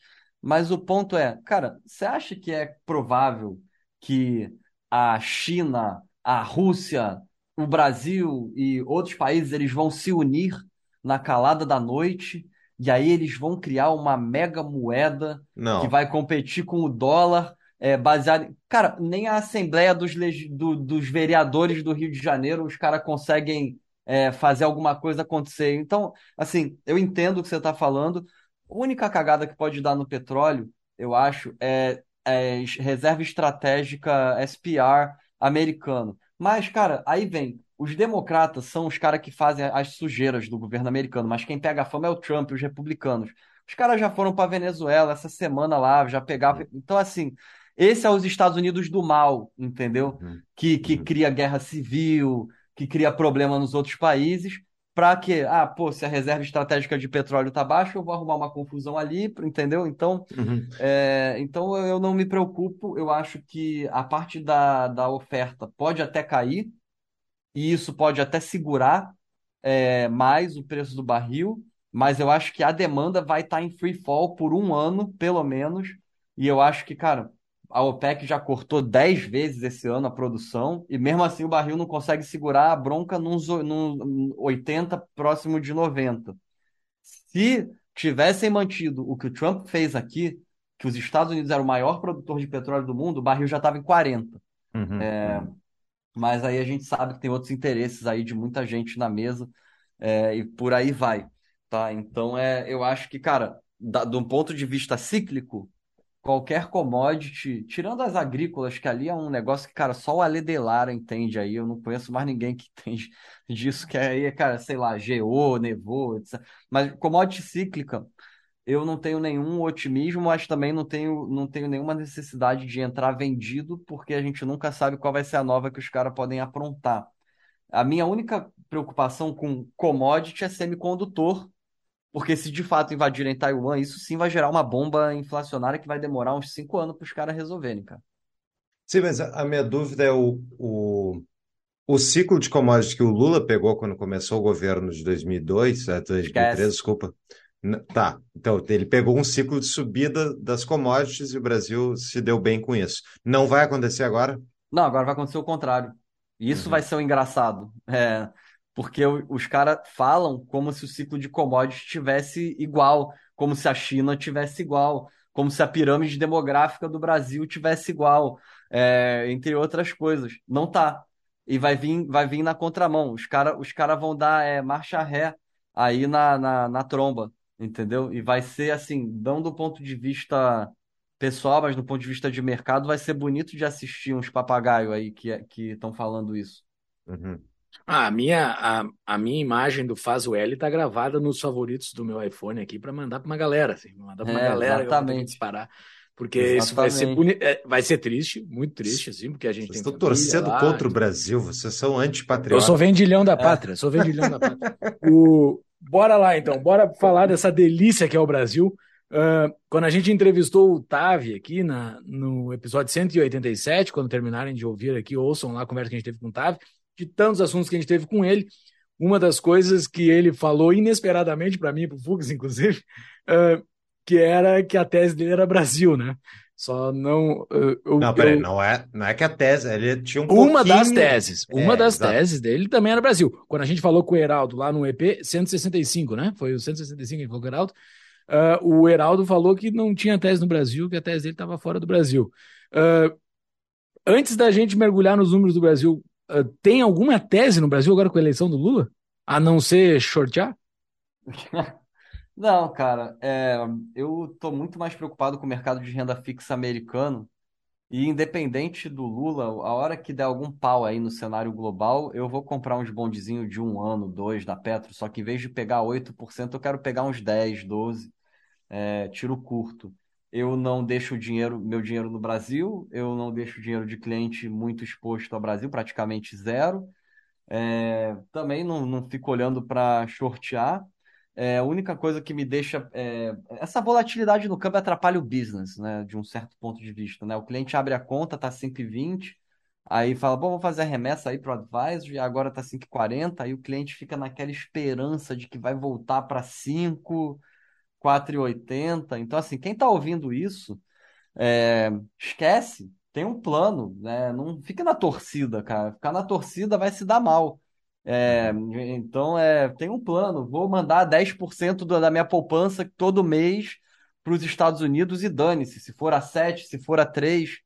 mas o ponto é, cara, você acha que é provável que a China, a Rússia, o Brasil e outros países eles vão se unir na calada da noite e aí eles vão criar uma mega moeda
Não.
que vai competir com o dólar é, baseado. Cara, nem a Assembleia dos, do, dos Vereadores do Rio de Janeiro os caras conseguem é, fazer alguma coisa acontecer. Então, assim, eu entendo o que você está falando. A única cagada que pode dar no petróleo, eu acho, é, é reserva estratégica SPR americano. Mas, cara, aí vem. Os democratas são os caras que fazem as sujeiras do governo americano, mas quem pega a fama é o Trump, os republicanos. Os caras já foram para Venezuela essa semana lá, já pegaram. Então, assim, esse é os Estados Unidos do mal, entendeu? Uhum. Que, que uhum. cria guerra civil, que cria problema nos outros países, para que, ah, pô, se a reserva estratégica de petróleo tá baixa, eu vou arrumar uma confusão ali, entendeu? Então, uhum. é, então eu não me preocupo, eu acho que a parte da, da oferta pode até cair, e isso pode até segurar é, mais o preço do barril, mas eu acho que a demanda vai estar tá em free fall por um ano, pelo menos, e eu acho que, cara, a OPEC já cortou 10 vezes esse ano a produção e mesmo assim o barril não consegue segurar a bronca nos, nos 80 próximo de 90. Se tivessem mantido o que o Trump fez aqui, que os Estados Unidos era o maior produtor de petróleo do mundo, o barril já estava em 40. Uhum, é, uhum. Mas aí a gente sabe que tem outros interesses aí de muita gente na mesa é, e por aí vai, tá? Então é, eu acho que, cara, da, de um ponto de vista cíclico, qualquer commodity, tirando as agrícolas, que ali é um negócio que, cara, só o Ale entende aí, eu não conheço mais ninguém que entende disso, que aí é, cara, sei lá, geou, nevou, etc. Mas commodity cíclica, eu não tenho nenhum otimismo, mas também não tenho, não tenho nenhuma necessidade de entrar vendido, porque a gente nunca sabe qual vai ser a nova que os caras podem aprontar. A minha única preocupação com commodity é semicondutor, porque se de fato invadirem Taiwan, isso sim vai gerar uma bomba inflacionária que vai demorar uns cinco anos para os caras resolverem, cara.
Sim, mas a minha dúvida é o, o, o ciclo de commodities que o Lula pegou quando começou o governo de 2002, 2003, Esquece. desculpa. Tá, então ele pegou um ciclo de subida das commodities e o Brasil se deu bem com isso. Não vai acontecer agora?
Não, agora vai acontecer o contrário. Isso uhum. vai ser o engraçado. É, porque os caras falam como se o ciclo de commodities tivesse igual, como se a China tivesse igual, como se a pirâmide demográfica do Brasil tivesse igual, é, entre outras coisas. Não tá. E vai vir, vai vir na contramão. Os caras os cara vão dar é, marcha ré aí na, na, na tromba, entendeu? E vai ser assim, não do ponto de vista pessoal, mas do ponto de vista de mercado, vai ser bonito de assistir uns papagaios aí que estão falando isso.
Uhum.
Ah, a, minha, a, a minha imagem do Faz o L tá gravada nos favoritos do meu iPhone aqui para mandar para uma galera, assim, mandar para uma é, galera
exatamente.
disparar. Porque exatamente. isso vai ser, boni... É, vai ser triste, muito triste, assim, porque a gente
vocês tem. Estão torcendo lá, contra o Brasil, vocês são antipatriotas.
Eu sou vendilhão da é. pátria, é. sou vendilhão da pátria. O... Bora lá então, bora falar dessa delícia que é o Brasil. Uh, quando a gente entrevistou o Tavi aqui na, no episódio 187, quando terminarem de ouvir aqui, ouçam lá a conversa que a gente teve com o Tavi, de tantos assuntos que a gente teve com ele. Uma das coisas que ele falou inesperadamente para mim, para o Fux, inclusive, uh, que era que a tese dele era Brasil, né? Só não.
Eu, não, peraí, eu... não, é, não é que a tese, ele tinha um
Uma pouquinho... das teses. Uma é, das exato. teses dele também era Brasil. Quando a gente falou com o Heraldo lá no EP 165, né? Foi o 165 que a gente falou com o Heraldo. Uh, o Heraldo falou que não tinha tese no Brasil, que a tese dele estava fora do Brasil. Uh, antes da gente mergulhar nos números do Brasil, uh, tem alguma tese no Brasil agora com a eleição do Lula? A não ser shortear?
Não, cara, é, eu estou muito mais preocupado com o mercado de renda fixa americano. E independente do Lula, a hora que der algum pau aí no cenário global, eu vou comprar uns bondezinhos de um ano, dois da Petro. Só que em vez de pegar 8%, eu quero pegar uns 10, 12, é, tiro curto. Eu não deixo dinheiro, meu dinheiro no Brasil, eu não deixo dinheiro de cliente muito exposto ao Brasil, praticamente zero. É, também não, não fico olhando para shortear. É, a única coisa que me deixa. É, essa volatilidade no câmbio atrapalha o business, né? De um certo ponto de vista. Né? O cliente abre a conta, tá 5,20, aí fala, bom, vou fazer a remessa aí para o advisor, e agora tá 5,40, aí o cliente fica naquela esperança de que vai voltar para 5, 4,80. Então, assim, quem está ouvindo isso, é, esquece, tem um plano, né? Não fica na torcida, cara. Ficar na torcida vai se dar mal. É, então, é, tem um plano. Vou mandar 10% da minha poupança todo mês para os Estados Unidos e dane-se. Se for a 7, se for a 3.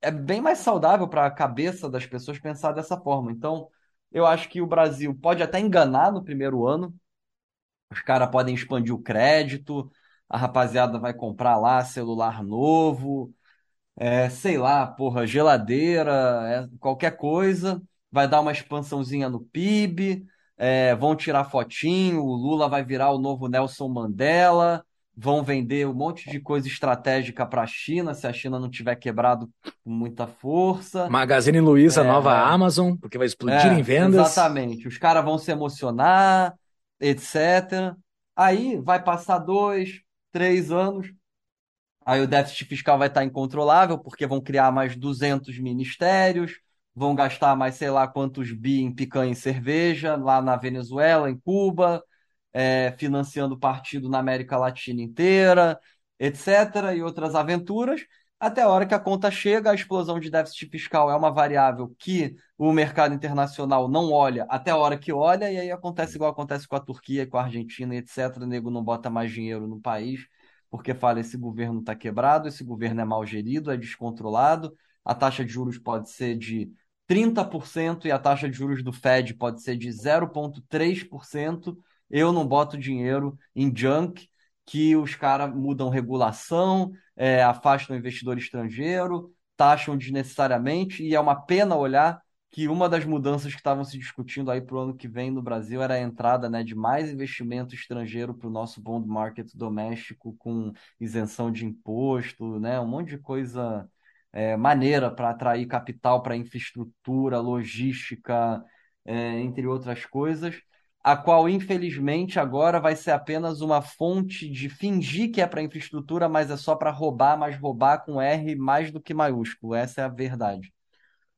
É bem mais saudável para a cabeça das pessoas pensar dessa forma. Então, eu acho que o Brasil pode até enganar no primeiro ano. Os caras podem expandir o crédito, a rapaziada vai comprar lá celular novo, é, sei lá, porra, geladeira, é, qualquer coisa vai dar uma expansãozinha no PIB, é, vão tirar fotinho, o Lula vai virar o novo Nelson Mandela, vão vender um monte de coisa estratégica para a China, se a China não tiver quebrado com muita força.
Magazine Luiza, é, nova Amazon, porque vai explodir é, em vendas.
Exatamente. Os caras vão se emocionar, etc. Aí vai passar dois, três anos, aí o déficit fiscal vai estar incontrolável, porque vão criar mais 200 ministérios, vão gastar mais sei lá quantos bi em picanha e cerveja lá na Venezuela, em Cuba, é, financiando partido na América Latina inteira, etc. e outras aventuras, até a hora que a conta chega, a explosão de déficit fiscal é uma variável que o mercado internacional não olha até a hora que olha, e aí acontece igual acontece com a Turquia, com a Argentina, etc. O nego não bota mais dinheiro no país, porque fala: esse governo está quebrado, esse governo é mal gerido, é descontrolado, a taxa de juros pode ser de 30% e a taxa de juros do Fed pode ser de 0,3%, eu não boto dinheiro em junk, que os caras mudam regulação, é, afastam o investidor estrangeiro, taxam desnecessariamente, e é uma pena olhar que uma das mudanças que estavam se discutindo aí para o ano que vem no Brasil era a entrada né, de mais investimento estrangeiro para o nosso bond market doméstico, com isenção de imposto, né, um monte de coisa é, maneira para atrair capital para infraestrutura, logística, é, entre outras coisas, a qual, infelizmente, agora vai ser apenas uma fonte de fingir que é para infraestrutura, mas é só para roubar, mas roubar com R mais do que maiúsculo. Essa é a verdade.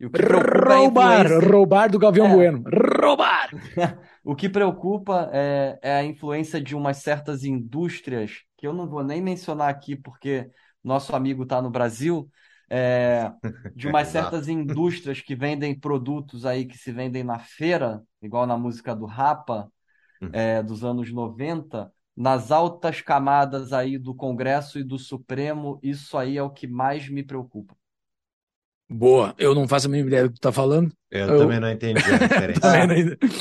É roubar, é roubar do Gavião é. Bueno. Roubar!
o que preocupa é, é, a influência de umas certas indústrias, que eu não vou nem mencionar aqui, porque nosso amigo está no Brasil, é, de umas certas indústrias que vendem produtos aí que se vendem na feira, igual na música do Rapa, hum. é, dos anos 90, nas altas camadas aí do Congresso e do Supremo, isso aí é o que mais me preocupa.
Boa, eu não faço a mínima ideia do que tu tá falando.
Eu, eu... também não entendi a diferença.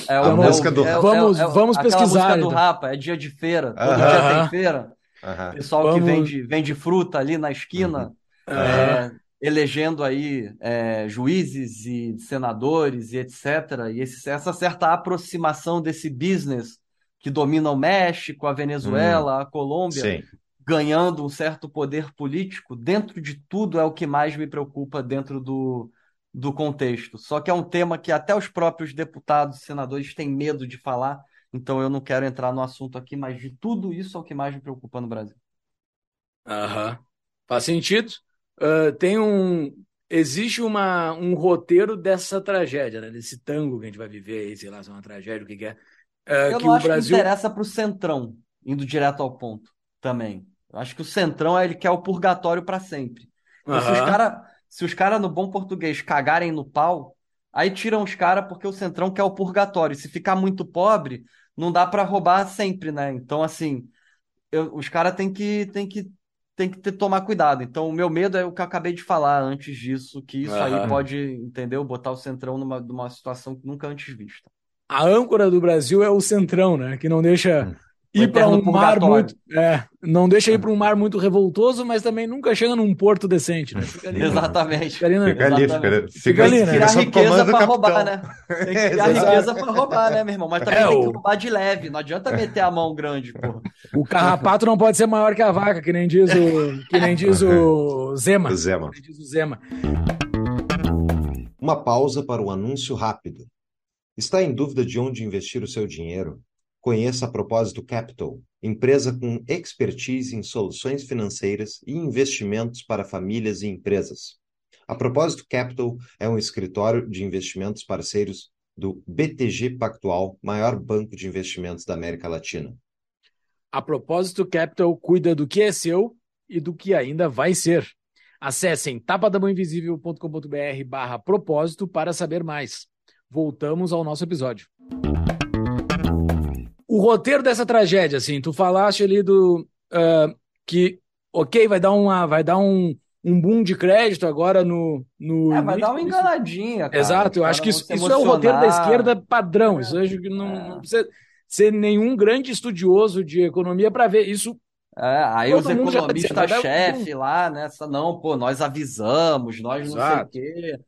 é, é, a música do é, vamos, é, vamos pesquisar. A música do então. Rapa, é dia de feira, todo uh -huh. dia tem feira. Uh -huh. Pessoal vamos... que vende, vende fruta ali na esquina. Uh -huh é, elegendo aí é, juízes e senadores e etc. E esse, essa certa aproximação desse business que domina o México, a Venezuela, hum, a Colômbia, sim. ganhando um certo poder político, dentro de tudo é o que mais me preocupa dentro do, do contexto. Só que é um tema que até os próprios deputados e senadores têm medo de falar, então eu não quero entrar no assunto aqui, mas de tudo isso é o que mais me preocupa no Brasil.
Aham. Faz sentido. Uh, tem um. Existe uma, um roteiro dessa tragédia, né? Desse tango que a gente vai viver aí, sei lá, se é uma tragédia, o que, que é.
Uh, eu que não acho Brasil... que interessa para o Centrão, indo direto ao ponto também. Eu acho que o Centrão ele quer o purgatório para sempre. Uhum. Se os caras se os cara, no bom português cagarem no pau, aí tiram os caras porque o Centrão quer o purgatório. Se ficar muito pobre, não dá para roubar sempre, né? Então, assim, eu, os caras têm que, têm que tem que ter, tomar cuidado. Então, o meu medo é o que eu acabei de falar antes disso, que isso aí pode, entendeu? Botar o Centrão numa, numa situação nunca antes vista.
A âncora do Brasil é o Centrão, né? Que não deixa hum ir para um mar muito. É, não deixa ir para um mar muito revoltoso, mas também nunca chega num porto decente, né?
Fica ali, Exatamente.
Fica ali, né? fica, ali fica,
fica, ali, né? Criar riqueza para roubar, né? Tem que criar riqueza para roubar, né, meu irmão? Mas também é, tem que roubar de leve, não adianta meter a mão grande, porra.
O carrapato não pode ser maior que a vaca, que nem diz o, que nem diz o Zema.
O Zema.
Que nem diz o Zema.
Uma pausa para o um anúncio rápido. Está em dúvida de onde investir o seu dinheiro? Conheça a Propósito Capital, empresa com expertise em soluções financeiras e investimentos para famílias e empresas. A Propósito Capital é um escritório de investimentos parceiros do BTG Pactual, maior banco de investimentos da América Latina.
A Propósito Capital cuida do que é seu e do que ainda vai ser. Acessem tapadamãoinvisível.com.br barra propósito para saber mais. Voltamos ao nosso episódio o roteiro dessa tragédia, assim, tu falaste ali do uh, que, ok, vai dar uma, vai dar um, um boom de crédito agora no, no
é, vai dar uma enganadinha, cara,
Exato, eu acho que isso, isso, é o roteiro da esquerda padrão. É, isso acho que não, é. não, precisa ser nenhum grande estudioso de economia para ver isso.
É, aí os economistas-chefe lá, né? Não, pô, nós avisamos, nós Exato. não sei o quê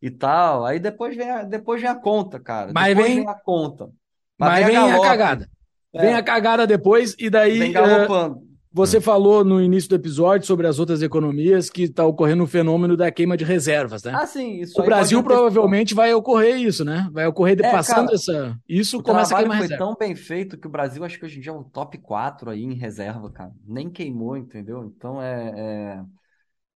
e tal. Aí depois vem a, depois vem a conta, cara.
Mas
depois
vem,
vem a conta.
Mas, Mas vem, a, a cagada. É. Vem a cagada depois, e daí. Vem galopando. Uh, você falou no início do episódio sobre as outras economias que está ocorrendo o fenômeno da queima de reservas, né?
Ah, sim.
Isso o Brasil provavelmente vai ocorrer isso, né? Vai ocorrer é, passando cara, essa. Isso começa a queimar
foi
reserva.
tão bem feito que o Brasil acho que hoje em dia é o top 4 aí em reserva, cara. Nem queimou, entendeu? Então é. é...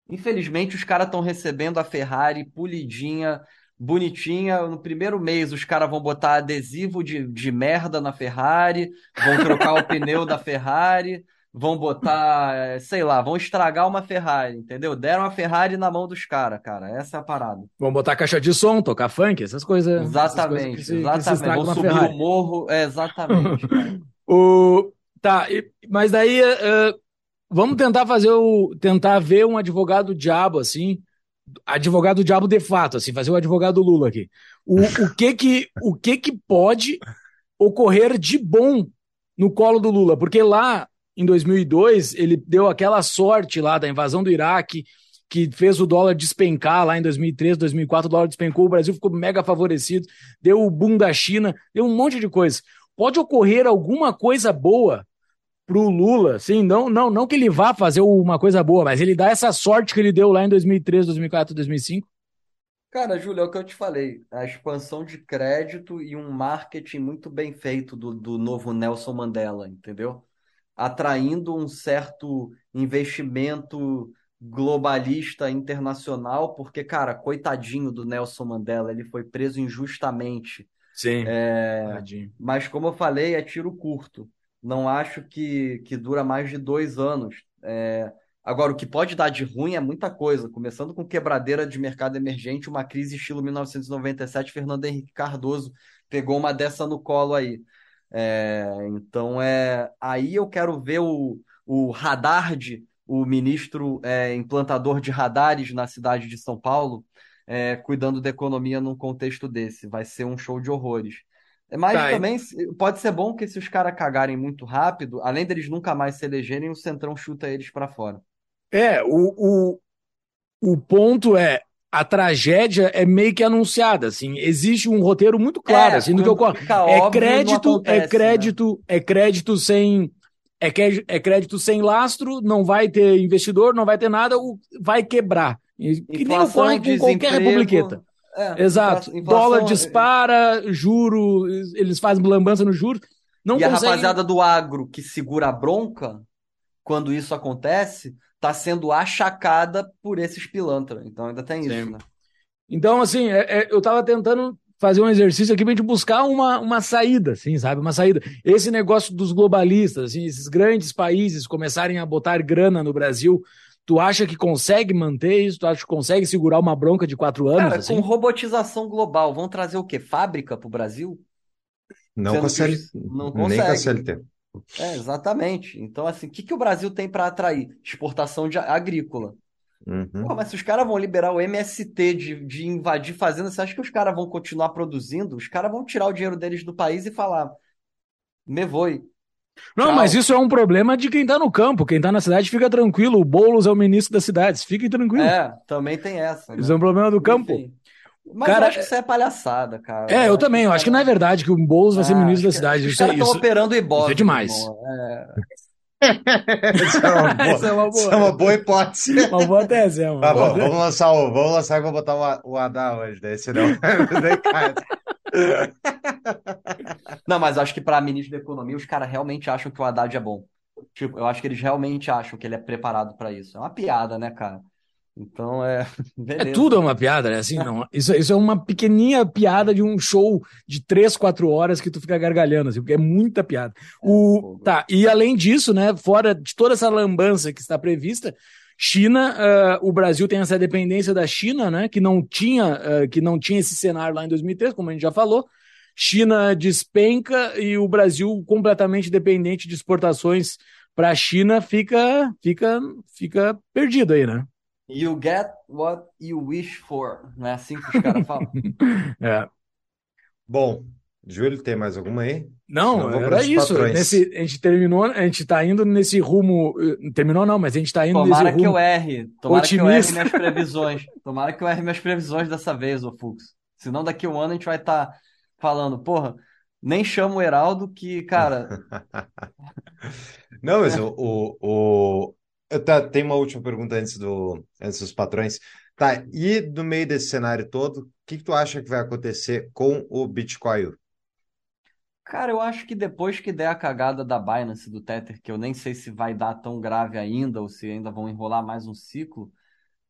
Infelizmente, os caras estão recebendo a Ferrari polidinha bonitinha. No primeiro mês, os caras vão botar adesivo de, de merda na Ferrari, vão trocar o pneu da Ferrari, vão botar, eh, sei lá, vão estragar uma Ferrari, entendeu? Deram a Ferrari na mão dos caras, cara. Essa é a parada.
Vão botar caixa de som, tocar funk, essas coisas.
Exatamente,
essas
coisas se, exatamente. Vão subir Ferrari. o morro, é, exatamente.
o... Tá, mas daí uh, vamos tentar fazer o. tentar ver um advogado diabo assim advogado diabo de fato, assim, fazer o advogado Lula aqui. O, o, que que, o que que pode ocorrer de bom no colo do Lula? Porque lá em 2002 ele deu aquela sorte lá da invasão do Iraque, que fez o dólar despencar lá em 2003, 2004, o dólar despencou, o Brasil ficou mega favorecido, deu o boom da China, deu um monte de coisa. Pode ocorrer alguma coisa boa pro Lula, sim, não, não, não que ele vá fazer uma coisa boa, mas ele dá essa sorte que ele deu lá em 2003, 2004, 2005.
Cara, Júlio, é o que eu te falei, a expansão de crédito e um marketing muito bem feito do, do novo Nelson Mandela, entendeu? Atraindo um certo investimento globalista internacional, porque, cara, coitadinho do Nelson Mandela, ele foi preso injustamente.
Sim.
É... Mas, como eu falei, é tiro curto não acho que, que dura mais de dois anos. É, agora, o que pode dar de ruim é muita coisa, começando com quebradeira de mercado emergente, uma crise estilo 1997, Fernando Henrique Cardoso pegou uma dessa no colo aí. É, então, é, aí eu quero ver o, o o ministro é, implantador de radares na cidade de São Paulo, é, cuidando da economia num contexto desse. Vai ser um show de horrores. Mas tá, também pode ser bom que se os caras cagarem muito rápido, além deles nunca mais se elegerem, o Centrão chuta eles para fora.
É, o, o, o ponto é, a tragédia é meio que anunciada, assim, existe um roteiro muito claro, é, assim, do que ocorre. É crédito, é acontece, é crédito, né? é crédito sem é, é crédito sem lastro, não vai ter investidor, não vai ter nada, vai quebrar. Que nem ocorre com qualquer republiqueta. É, Exato. Inflação, Dólar dispara, juro, eles fazem lambança no juro.
Não e consegue... a rapaziada do agro que segura a bronca, quando isso acontece, está sendo achacada por esses pilantras. Então ainda tem Sim. isso, né?
Então, assim, é, é, eu estava tentando fazer um exercício aqui para a gente buscar uma, uma saída, assim, sabe? Uma saída. Esse negócio dos globalistas, assim, esses grandes países começarem a botar grana no Brasil, tu acha que consegue manter isso? Tu acha que consegue segurar uma bronca de quatro anos? Cara,
assim? com robotização global, vão trazer o quê? Fábrica para o Brasil?
Não com, CL... não consegue. Nem com a CLT.
É, exatamente. Então, assim, o que, que o Brasil tem para atrair? Exportação de agrícola. Uhum. Pô, mas se os caras vão liberar o MST de, de invadir fazenda, você acha que os caras vão continuar produzindo? Os caras vão tirar o dinheiro deles do país e falar: me voe.
Não, Tchau. mas isso é um problema de quem tá no campo. Quem tá na cidade fica tranquilo. O Boulos é o ministro das cidades. Fiquem tranquilos.
É, também tem essa.
Né? Isso é um problema do campo. Enfim.
Mas cara, eu acho que isso é palhaçada, cara.
É, eu, eu também. Eu acho que não é verdade que o Boulos vai ser ah, ministro da cidade.
Os caras estão operando Ibope.
Isso é demais.
É... Isso é uma boa, é uma boa, é uma boa hipótese.
Uma boa tese, é uma
tá bom, vamos lançar o, vamos lançar e vou botar o, o Adá hoje, daí senão,
Não, mas acho que para ministro da Economia os caras realmente acham que o Haddad é bom. Tipo, eu acho que eles realmente acham que ele é preparado para isso. É uma piada, né, cara? Então é.
Beleza. É tudo uma piada, né? Assim, não, isso, isso é uma pequenininha piada de um show de três, quatro horas que tu fica gargalhando, assim, porque é muita piada. É, o, tá, e além disso, né, fora de toda essa lambança que está prevista, China, uh, o Brasil tem essa dependência da China, né, que não tinha, uh, que não tinha esse cenário lá em 2003, como a gente já falou. China despenca e o Brasil completamente dependente de exportações para a China fica, fica, fica perdido aí, né?
You get what you wish for, não é assim que os caras falam?
é.
Bom, Júlio, tem mais alguma aí?
Não, era isso. Nesse, a gente terminou, a gente tá indo nesse rumo. Terminou, não, mas a gente tá indo
tomara
nesse rumo.
Tomara que eu erre. Tomara otimista. que eu erre minhas previsões. Tomara que eu erre minhas previsões dessa vez, ô Fux. Senão daqui a um ano a gente vai estar tá falando, porra, nem chama o Heraldo que, cara.
não, mas o, o, o, Tá, tem uma última pergunta antes, do, antes dos patrões. Tá, e no meio desse cenário todo, o que, que tu acha que vai acontecer com o Bitcoin?
Cara, eu acho que depois que der a cagada da Binance do Tether, que eu nem sei se vai dar tão grave ainda, ou se ainda vão enrolar mais um ciclo,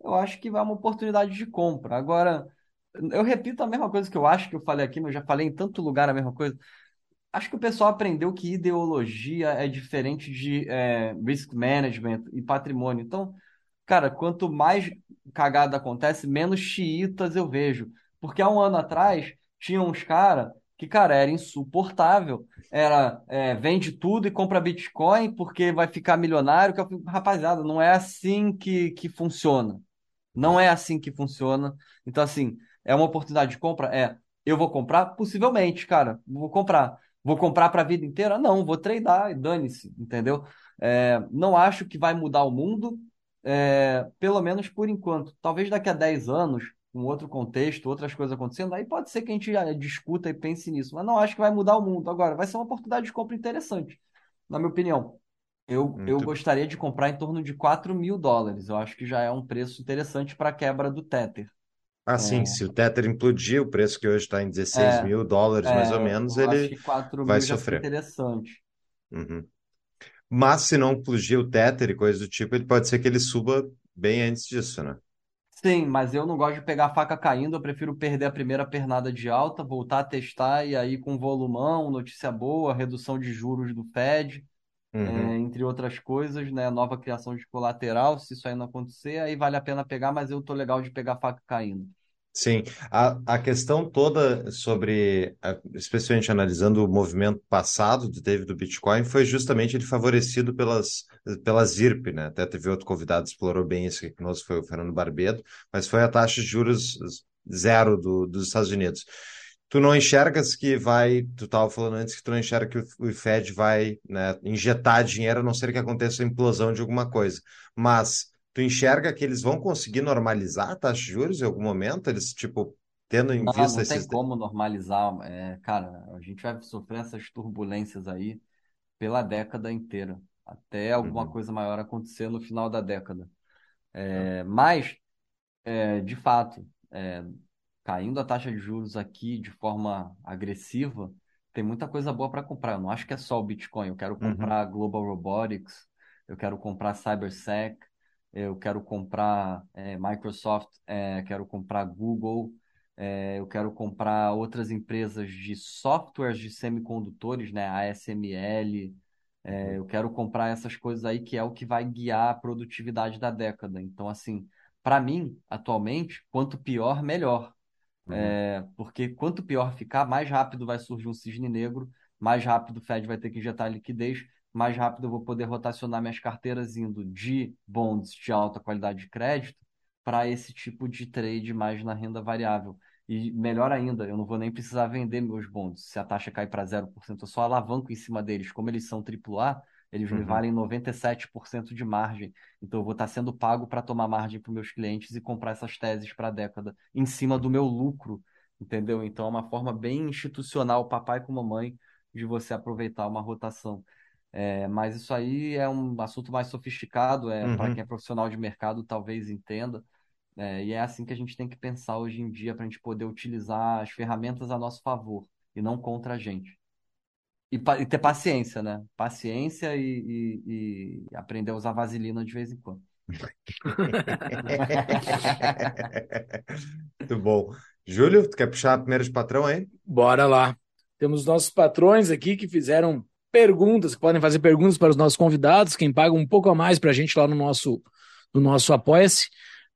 eu acho que vai uma oportunidade de compra. Agora, eu repito a mesma coisa que eu acho que eu falei aqui, mas eu já falei em tanto lugar a mesma coisa acho que o pessoal aprendeu que ideologia é diferente de é, risk management e patrimônio. Então, cara, quanto mais cagada acontece, menos xiitas eu vejo. Porque há um ano atrás, tinha uns caras que, cara, era insuportável. Era é, vende tudo e compra Bitcoin porque vai ficar milionário. Que eu, rapaziada, não é assim que, que funciona. Não é assim que funciona. Então, assim, é uma oportunidade de compra? É. Eu vou comprar? Possivelmente, cara. Vou comprar. Vou comprar para a vida inteira? Não, vou treinar e dane-se, entendeu? É, não acho que vai mudar o mundo, é, pelo menos por enquanto. Talvez daqui a 10 anos, com outro contexto, outras coisas acontecendo, aí pode ser que a gente discuta e pense nisso, mas não acho que vai mudar o mundo. Agora, vai ser uma oportunidade de compra interessante, na minha opinião. Eu, eu gostaria de comprar em torno de 4 mil dólares. Eu acho que já é um preço interessante para a quebra do Tether.
Ah, sim, é. se o Tether implodir, o preço que hoje está em 16 é, mil dólares, é, mais ou menos, ele vai sofrer.
interessante.
Uhum. Mas se não implodir o Tether e coisa do tipo, ele pode ser que ele suba bem antes disso, né?
Sim, mas eu não gosto de pegar a faca caindo, eu prefiro perder a primeira pernada de alta, voltar a testar e aí com volumão, notícia boa, redução de juros do Fed, uhum. é, entre outras coisas, né? Nova criação de colateral, se isso aí não acontecer, aí vale a pena pegar, mas eu tô legal de pegar a faca caindo.
Sim, a, a questão toda sobre, especialmente analisando o movimento passado que teve do Bitcoin, foi justamente ele favorecido pelas, pelas ZIRP, né? Até teve outro convidado que explorou bem isso aqui conosco, foi o Fernando Barbedo, mas foi a taxa de juros zero do, dos Estados Unidos. Tu não enxergas que vai, tu estava falando antes que tu não enxerga que o, o Fed vai né, injetar dinheiro, a não ser que aconteça a implosão de alguma coisa. Mas tu enxerga que eles vão conseguir normalizar a taxa de juros em algum momento? Eles, tipo, tendo em
não,
vista
não
esses...
tem como normalizar. É, cara, a gente vai sofrer essas turbulências aí pela década inteira, até alguma uhum. coisa maior acontecer no final da década. É, uhum. Mas, é, de fato, é, caindo a taxa de juros aqui de forma agressiva, tem muita coisa boa para comprar. Eu não acho que é só o Bitcoin. Eu quero uhum. comprar uhum. Global Robotics, eu quero comprar CyberSec, eu quero comprar é, Microsoft, é, quero comprar Google, é, eu quero comprar outras empresas de softwares de semicondutores, né? ASML. É, uhum. eu quero comprar essas coisas aí que é o que vai guiar a produtividade da década. Então, assim, para mim, atualmente, quanto pior, melhor. Uhum. É, porque quanto pior ficar, mais rápido vai surgir um cisne negro, mais rápido o Fed vai ter que injetar liquidez, mais rápido eu vou poder rotacionar minhas carteiras indo de bonds de alta qualidade de crédito para esse tipo de trade mais na renda variável. E melhor ainda, eu não vou nem precisar vender meus bonds. Se a taxa cair para 0%, eu só alavanco em cima deles. Como eles são AAA, eles uhum. me valem 97% de margem. Então eu vou estar sendo pago para tomar margem para os meus clientes e comprar essas teses para a década em cima do meu lucro, entendeu? Então é uma forma bem institucional, papai com mamãe, de você aproveitar uma rotação. É, mas isso aí é um assunto mais sofisticado, é uhum. para quem é profissional de mercado talvez entenda. É, e é assim que a gente tem que pensar hoje em dia para a gente poder utilizar as ferramentas a nosso favor e não contra a gente. E, e ter paciência, né? Paciência e, e, e aprender a usar vaselina de vez em quando.
Muito bom. Júlio, tu quer puxar primeiro de patrão aí?
Bora lá. Temos nossos patrões aqui que fizeram perguntas, que podem fazer perguntas para os nossos convidados, quem paga um pouco a mais para a gente lá no nosso, no nosso Apoia-se.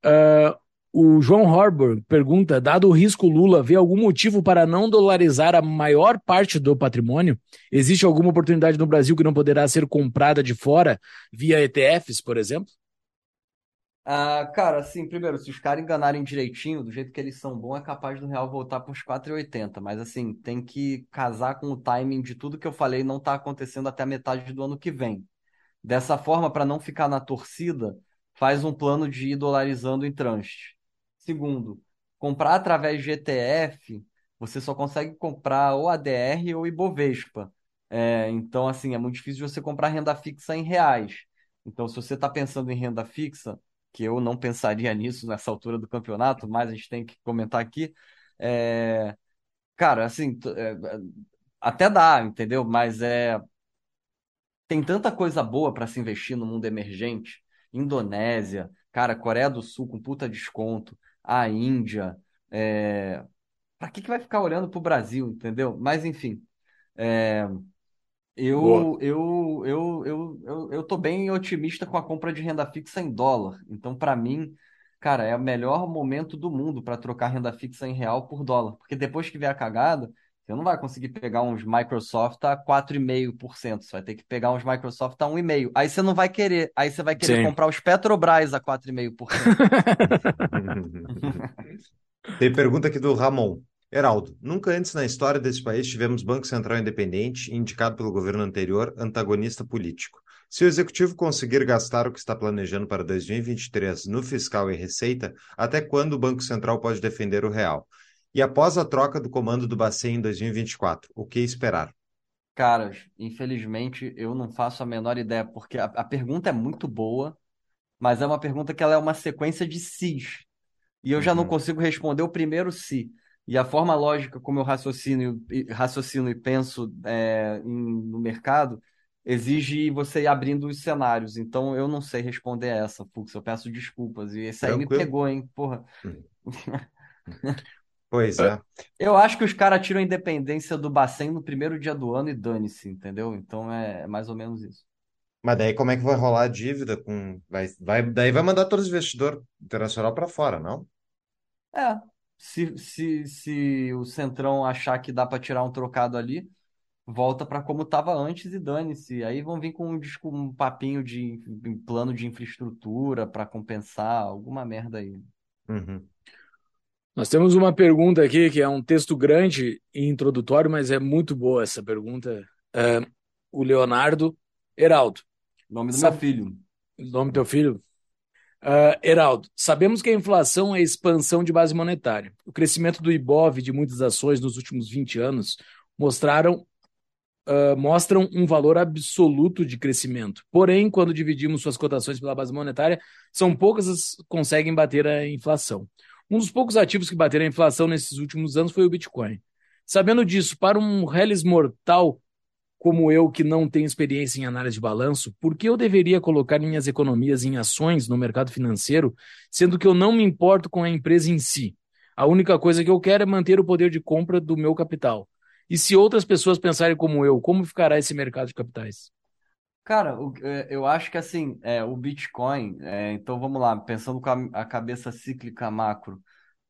Uh, o João Harbour pergunta: dado o risco Lula, vê algum motivo para não dolarizar a maior parte do patrimônio? Existe alguma oportunidade no Brasil que não poderá ser comprada de fora via ETFs, por exemplo?
Ah, cara, assim, primeiro, se os caras enganarem direitinho, do jeito que eles são bons, é capaz do real voltar para os 4,80. Mas, assim, tem que casar com o timing de tudo que eu falei não tá acontecendo até a metade do ano que vem. Dessa forma, para não ficar na torcida, faz um plano de ir dolarizando em tranche. Segundo, comprar através de ETF, você só consegue comprar ou ADR ou Ibovespa. É, então, assim, é muito difícil você comprar renda fixa em reais. Então, se você está pensando em renda fixa, que eu não pensaria nisso nessa altura do campeonato, mas a gente tem que comentar aqui. É... Cara, assim, é... até dá, entendeu? Mas é. Tem tanta coisa boa para se investir no mundo emergente. Indonésia, cara, Coreia do Sul com puta desconto a Índia. É... Para que, que vai ficar olhando para o Brasil, entendeu? Mas, enfim. É... Eu, eu, eu, eu, eu, eu tô bem otimista com a compra de renda fixa em dólar. Então, para mim, cara, é o melhor momento do mundo para trocar renda fixa em real por dólar. Porque depois que vier a cagada, você não vai conseguir pegar uns Microsoft a 4,5%. Você vai ter que pegar uns Microsoft a 1,5%. Aí você não vai querer. Aí você vai querer Sim. comprar os Petrobras a 4,5%.
Tem pergunta aqui do Ramon. Heraldo, nunca antes na história desse país tivemos Banco Central independente, indicado pelo governo anterior, antagonista político. Se o executivo conseguir gastar o que está planejando para 2023 no fiscal e receita, até quando o Banco Central pode defender o real? E após a troca do comando do Bacen em 2024, o que esperar?
Caras, infelizmente eu não faço a menor ideia, porque a, a pergunta é muito boa, mas é uma pergunta que ela é uma sequência de sis. E eu já não uhum. consigo responder o primeiro si. E a forma lógica como eu raciocino, raciocino e penso é, em, no mercado exige você ir abrindo os cenários. Então eu não sei responder essa, Fux. Eu peço desculpas. E esse aí me pegou, hein? Porra.
Pois é.
Eu acho que os caras tiram a independência do Bacen no primeiro dia do ano e dane-se, entendeu? Então é mais ou menos isso.
Mas daí como é que vai rolar a dívida com vai, vai daí vai mandar todos os investidores internacional para fora, não?
É. Se, se, se o Centrão achar que dá para tirar um trocado ali, volta para como estava antes e dane-se. Aí vão vir com um, um papinho de um plano de infraestrutura para compensar alguma merda aí.
Uhum.
Nós temos uma pergunta aqui que é um texto grande e introdutório, mas é muito boa essa pergunta. É, o Leonardo Heraldo.
Nome do Sabe... meu filho.
Nome do teu filho? Uh, Heraldo, sabemos que a inflação é a expansão de base monetária. O crescimento do IBOV de muitas ações nos últimos 20 anos mostraram, uh, mostram um valor absoluto de crescimento. Porém, quando dividimos suas cotações pela base monetária, são poucas as que conseguem bater a inflação. Um dos poucos ativos que bateram a inflação nesses últimos anos foi o Bitcoin. Sabendo disso, para um Hellis mortal como eu, que não tenho experiência em análise de balanço, por que eu deveria colocar minhas economias em ações no mercado financeiro, sendo que eu não me importo com a empresa em si? A única coisa que eu quero é manter o poder de compra do meu capital. E se outras pessoas pensarem como eu, como ficará esse mercado de capitais?
Cara, é, eu acho que assim, é, o Bitcoin, é, então vamos lá, pensando com a, a cabeça cíclica macro,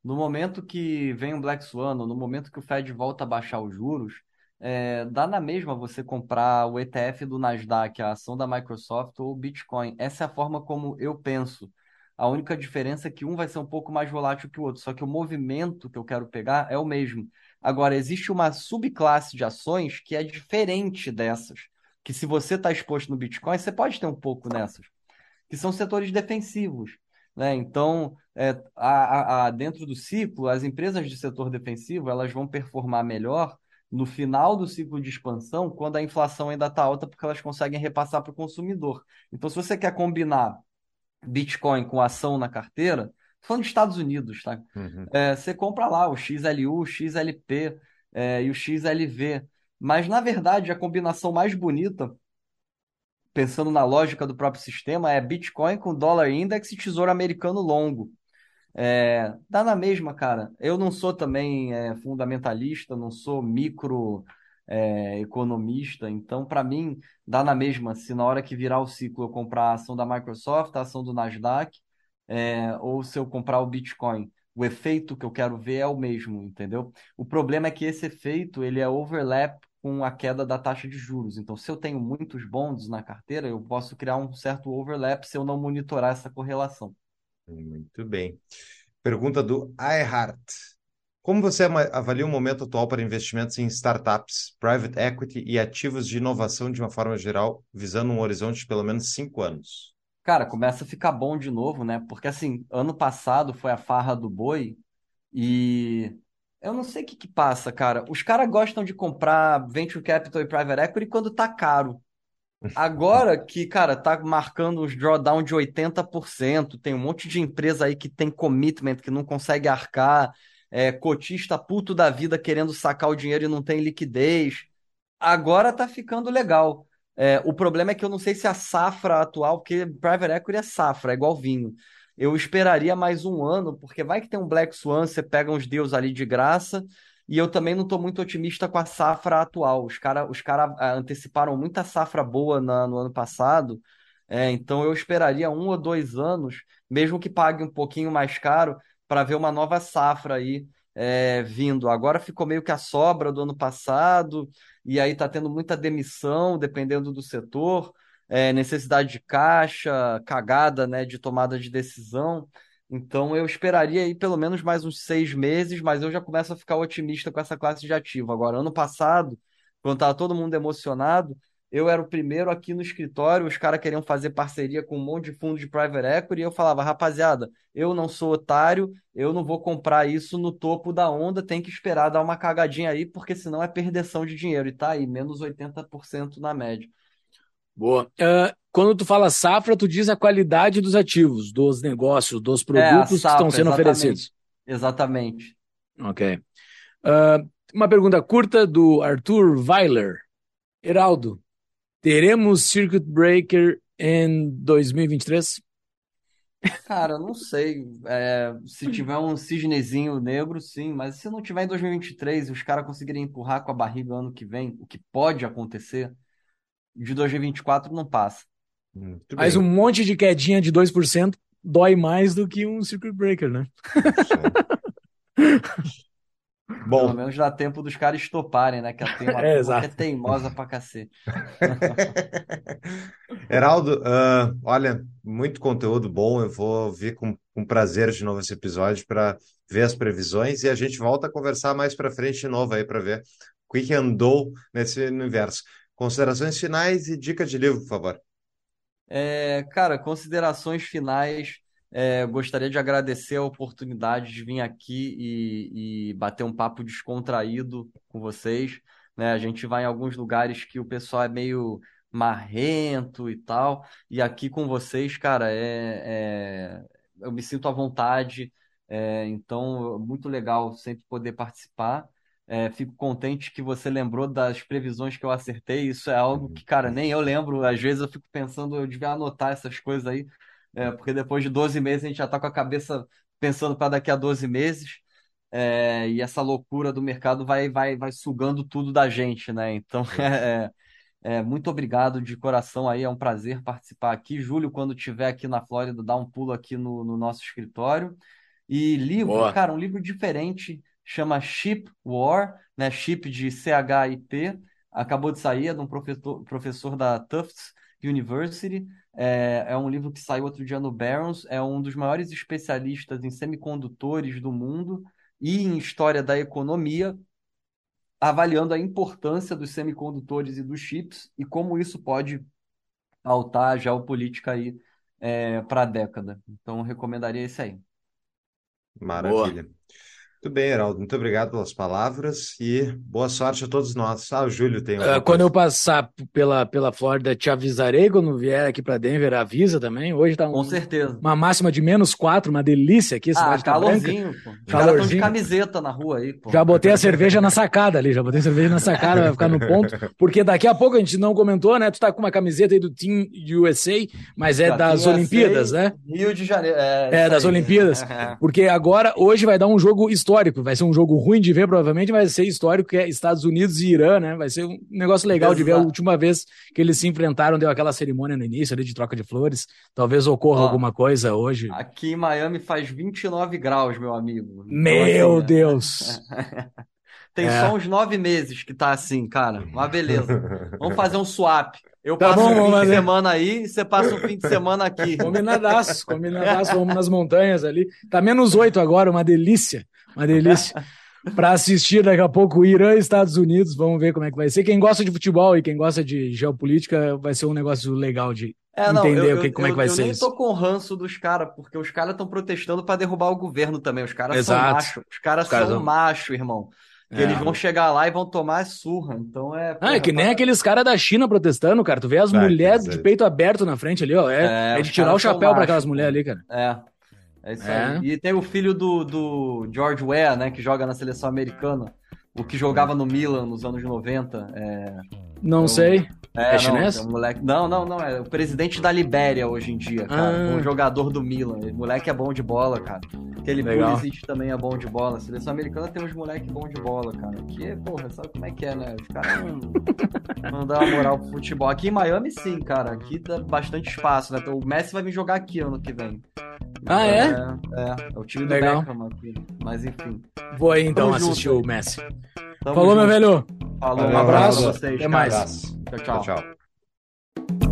no momento que vem o Black Swan, no momento que o Fed volta a baixar os juros, é, dá na mesma você comprar o ETF do Nasdaq, a ação da Microsoft ou o Bitcoin. Essa é a forma como eu penso. A única diferença é que um vai ser um pouco mais volátil que o outro, só que o movimento que eu quero pegar é o mesmo. Agora, existe uma subclasse de ações que é diferente dessas, que se você está exposto no Bitcoin, você pode ter um pouco nessas, que são setores defensivos. Né? Então, é, a, a, dentro do ciclo, as empresas de setor defensivo elas vão performar melhor no final do ciclo de expansão, quando a inflação ainda está alta, porque elas conseguem repassar para o consumidor. Então, se você quer combinar Bitcoin com ação na carteira, falando dos Estados Unidos, tá? Uhum. É, você compra lá o XLU, o XLP é, e o XLV. Mas, na verdade, a combinação mais bonita, pensando na lógica do próprio sistema, é Bitcoin com dólar index e tesouro americano longo. É, dá na mesma, cara. Eu não sou também é, fundamentalista, não sou micro é, economista, então para mim dá na mesma se na hora que virar o ciclo eu comprar a ação da Microsoft, a ação do Nasdaq, é, ou se eu comprar o Bitcoin. O efeito que eu quero ver é o mesmo, entendeu? O problema é que esse efeito ele é overlap com a queda da taxa de juros. Então, se eu tenho muitos bonds na carteira, eu posso criar um certo overlap se eu não monitorar essa correlação.
Muito bem. Pergunta do iHeart. Como você avalia o momento atual para investimentos em startups, private equity e ativos de inovação de uma forma geral, visando um horizonte de pelo menos cinco anos?
Cara, começa a ficar bom de novo, né? Porque assim, ano passado foi a farra do boi e eu não sei o que que passa, cara. Os caras gostam de comprar venture capital e private equity quando tá caro. Agora que, cara, tá marcando os drawdown de 80%, tem um monte de empresa aí que tem commitment, que não consegue arcar, é, cotista puto da vida querendo sacar o dinheiro e não tem liquidez. Agora tá ficando legal. É, o problema é que eu não sei se a safra atual, porque private equity é safra, é igual vinho. Eu esperaria mais um ano, porque vai que tem um Black Swan, você pega uns deus ali de graça, e eu também não estou muito otimista com a safra atual. Os caras os cara, ah, anteciparam muita safra boa na, no ano passado, é, então eu esperaria um ou dois anos, mesmo que pague um pouquinho mais caro, para ver uma nova safra aí é, vindo. Agora ficou meio que a sobra do ano passado, e aí está tendo muita demissão, dependendo do setor, é, necessidade de caixa, cagada né, de tomada de decisão. Então eu esperaria aí pelo menos mais uns seis meses, mas eu já começo a ficar otimista com essa classe de ativo. Agora, ano passado, quando estava todo mundo emocionado, eu era o primeiro aqui no escritório, os caras queriam fazer parceria com um monte de fundo de private equity, e eu falava, rapaziada, eu não sou otário, eu não vou comprar isso no topo da onda, tem que esperar dar uma cagadinha aí, porque senão é perdeção de dinheiro. E tá aí, menos 80% na média.
Boa. Uh, quando tu fala safra, tu diz a qualidade dos ativos, dos negócios, dos produtos é, safra, que estão sendo
exatamente.
oferecidos.
Exatamente.
Ok. Uh, uma pergunta curta do Arthur Weiler. Heraldo, teremos Circuit Breaker em 2023?
Cara, não sei. É, se tiver um cisnezinho negro, sim, mas se não tiver em 2023 e os caras conseguirem empurrar com a barriga ano que vem, o que pode acontecer, de 2024 não passa.
Muito Mas bem. um monte de quedinha de 2% dói mais do que um circuit breaker, né?
Bom. Pelo menos dá tempo dos caras estoparem, né? Que a é, é teimosa pra cacete.
Heraldo, uh, olha, muito conteúdo bom. Eu vou vir com, com prazer de novo esse episódio para ver as previsões e a gente volta a conversar mais para frente de novo aí para ver o que andou nesse universo. Considerações finais e dica de livro, por favor.
É, cara, considerações finais. É, gostaria de agradecer a oportunidade de vir aqui e, e, bater um papo descontraído com vocês. Né? A gente vai em alguns lugares que o pessoal é meio marrento e tal, e aqui com vocês, cara, é, é eu me sinto à vontade. É, então, muito legal sempre poder participar. É, fico contente que você lembrou das previsões que eu acertei. Isso é algo que, cara, nem eu lembro. Às vezes eu fico pensando, eu devia anotar essas coisas aí, é, porque depois de 12 meses a gente já tá com a cabeça pensando para daqui a 12 meses. É, e essa loucura do mercado vai, vai, vai sugando tudo da gente, né? Então, é, é, muito obrigado de coração aí, é um prazer participar aqui. Júlio, quando estiver aqui na Flórida, dá um pulo aqui no, no nosso escritório. E livro, Boa. cara, um livro diferente, chama Ship War, né? Chip de C-H-I-P, acabou de sair, é de um professor, professor da Tufts University. É, é um livro que saiu outro dia no Barron's, é um dos maiores especialistas em semicondutores do mundo e em história da economia, avaliando a importância dos semicondutores e dos chips e como isso pode altar a geopolítica aí é, para a década. Então, recomendaria esse aí.
Maravilha. Boa. Muito bem, Heraldo. Muito obrigado pelas palavras e boa sorte a todos nós. Ah, o Júlio tem
uh, Quando eu passar pela, pela Flórida, te avisarei. Quando vier aqui para Denver, avisa também. Hoje tá um,
Com certeza.
uma máxima de menos quatro, uma delícia aqui.
Ah, calorzinho, pô. Os caras de camiseta na rua aí, pô.
Já botei a cerveja na sacada ali, já botei a cerveja na sacada, vai ficar no ponto. Porque daqui a pouco a gente não comentou, né? Tu tá com uma camiseta aí do Team USA, mas é da das Olimpíadas, né?
Rio de Janeiro. É,
é das aí. Olimpíadas. Porque agora, hoje vai dar um jogo histórico. Vai ser um jogo ruim de ver, provavelmente, vai ser histórico, que é Estados Unidos e Irã, né? Vai ser um negócio legal Exato. de ver a última vez que eles se enfrentaram, deu aquela cerimônia no início ali de troca de flores. Talvez ocorra Ó, alguma coisa hoje.
Aqui em Miami faz 29 graus, meu amigo.
Então, meu assim, Deus!
Tem é. só uns nove meses que tá assim, cara. Uma beleza. Vamos fazer um swap. Eu tá passo bom, um fim fazer. de semana aí e você passa um fim de semana aqui.
Combinadaço, combinadaço. Vamos nas montanhas ali. Tá menos oito agora, uma delícia. Uma delícia. para assistir daqui a pouco Irã e Estados Unidos. Vamos ver como é que vai ser. Quem gosta de futebol e quem gosta de geopolítica vai ser um negócio legal de é, não, entender eu, o que, como eu, é que vai
eu
ser.
Eu
nem
isso. tô com ranço dos caras, porque os caras estão protestando para derrubar o governo também. Os caras são macho. Os caras são são... macho, irmão. É. Eles vão chegar lá e vão tomar surra. Então é.
Ah, é que nem aqueles caras da China protestando, cara. Tu vê as mulheres de peito aberto na frente ali, ó. É, é, é de tirar o chapéu para aquelas mulheres ali, cara.
É. É isso é. aí. E tem o filho do, do George Weah, né, que joga na seleção americana. O que jogava no Milan nos anos 90. É...
Não então, sei.
É, é chinês? Não, um moleque... não, não, não. É o presidente da Libéria hoje em dia, cara. Ah. Um jogador do Milan. O moleque é bom de bola, cara. Aquele Pulisic também é bom de bola. A seleção americana tem uns moleques bons de bola, cara. Que, porra, sabe como é que é, né? Os caras não, não dão uma moral pro futebol. Aqui em Miami, sim, cara. Aqui dá bastante espaço, né? Então, o Messi vai vir jogar aqui ano que vem.
Ah, é?
É, é, é o time do. Beckham aqui. Mas enfim.
Vou aí então Tamo assistir junto. o Messi. Tamo Falou, junto. meu velho.
Falou, um abraço. Até
mais.
Tchau, tchau. tchau, tchau.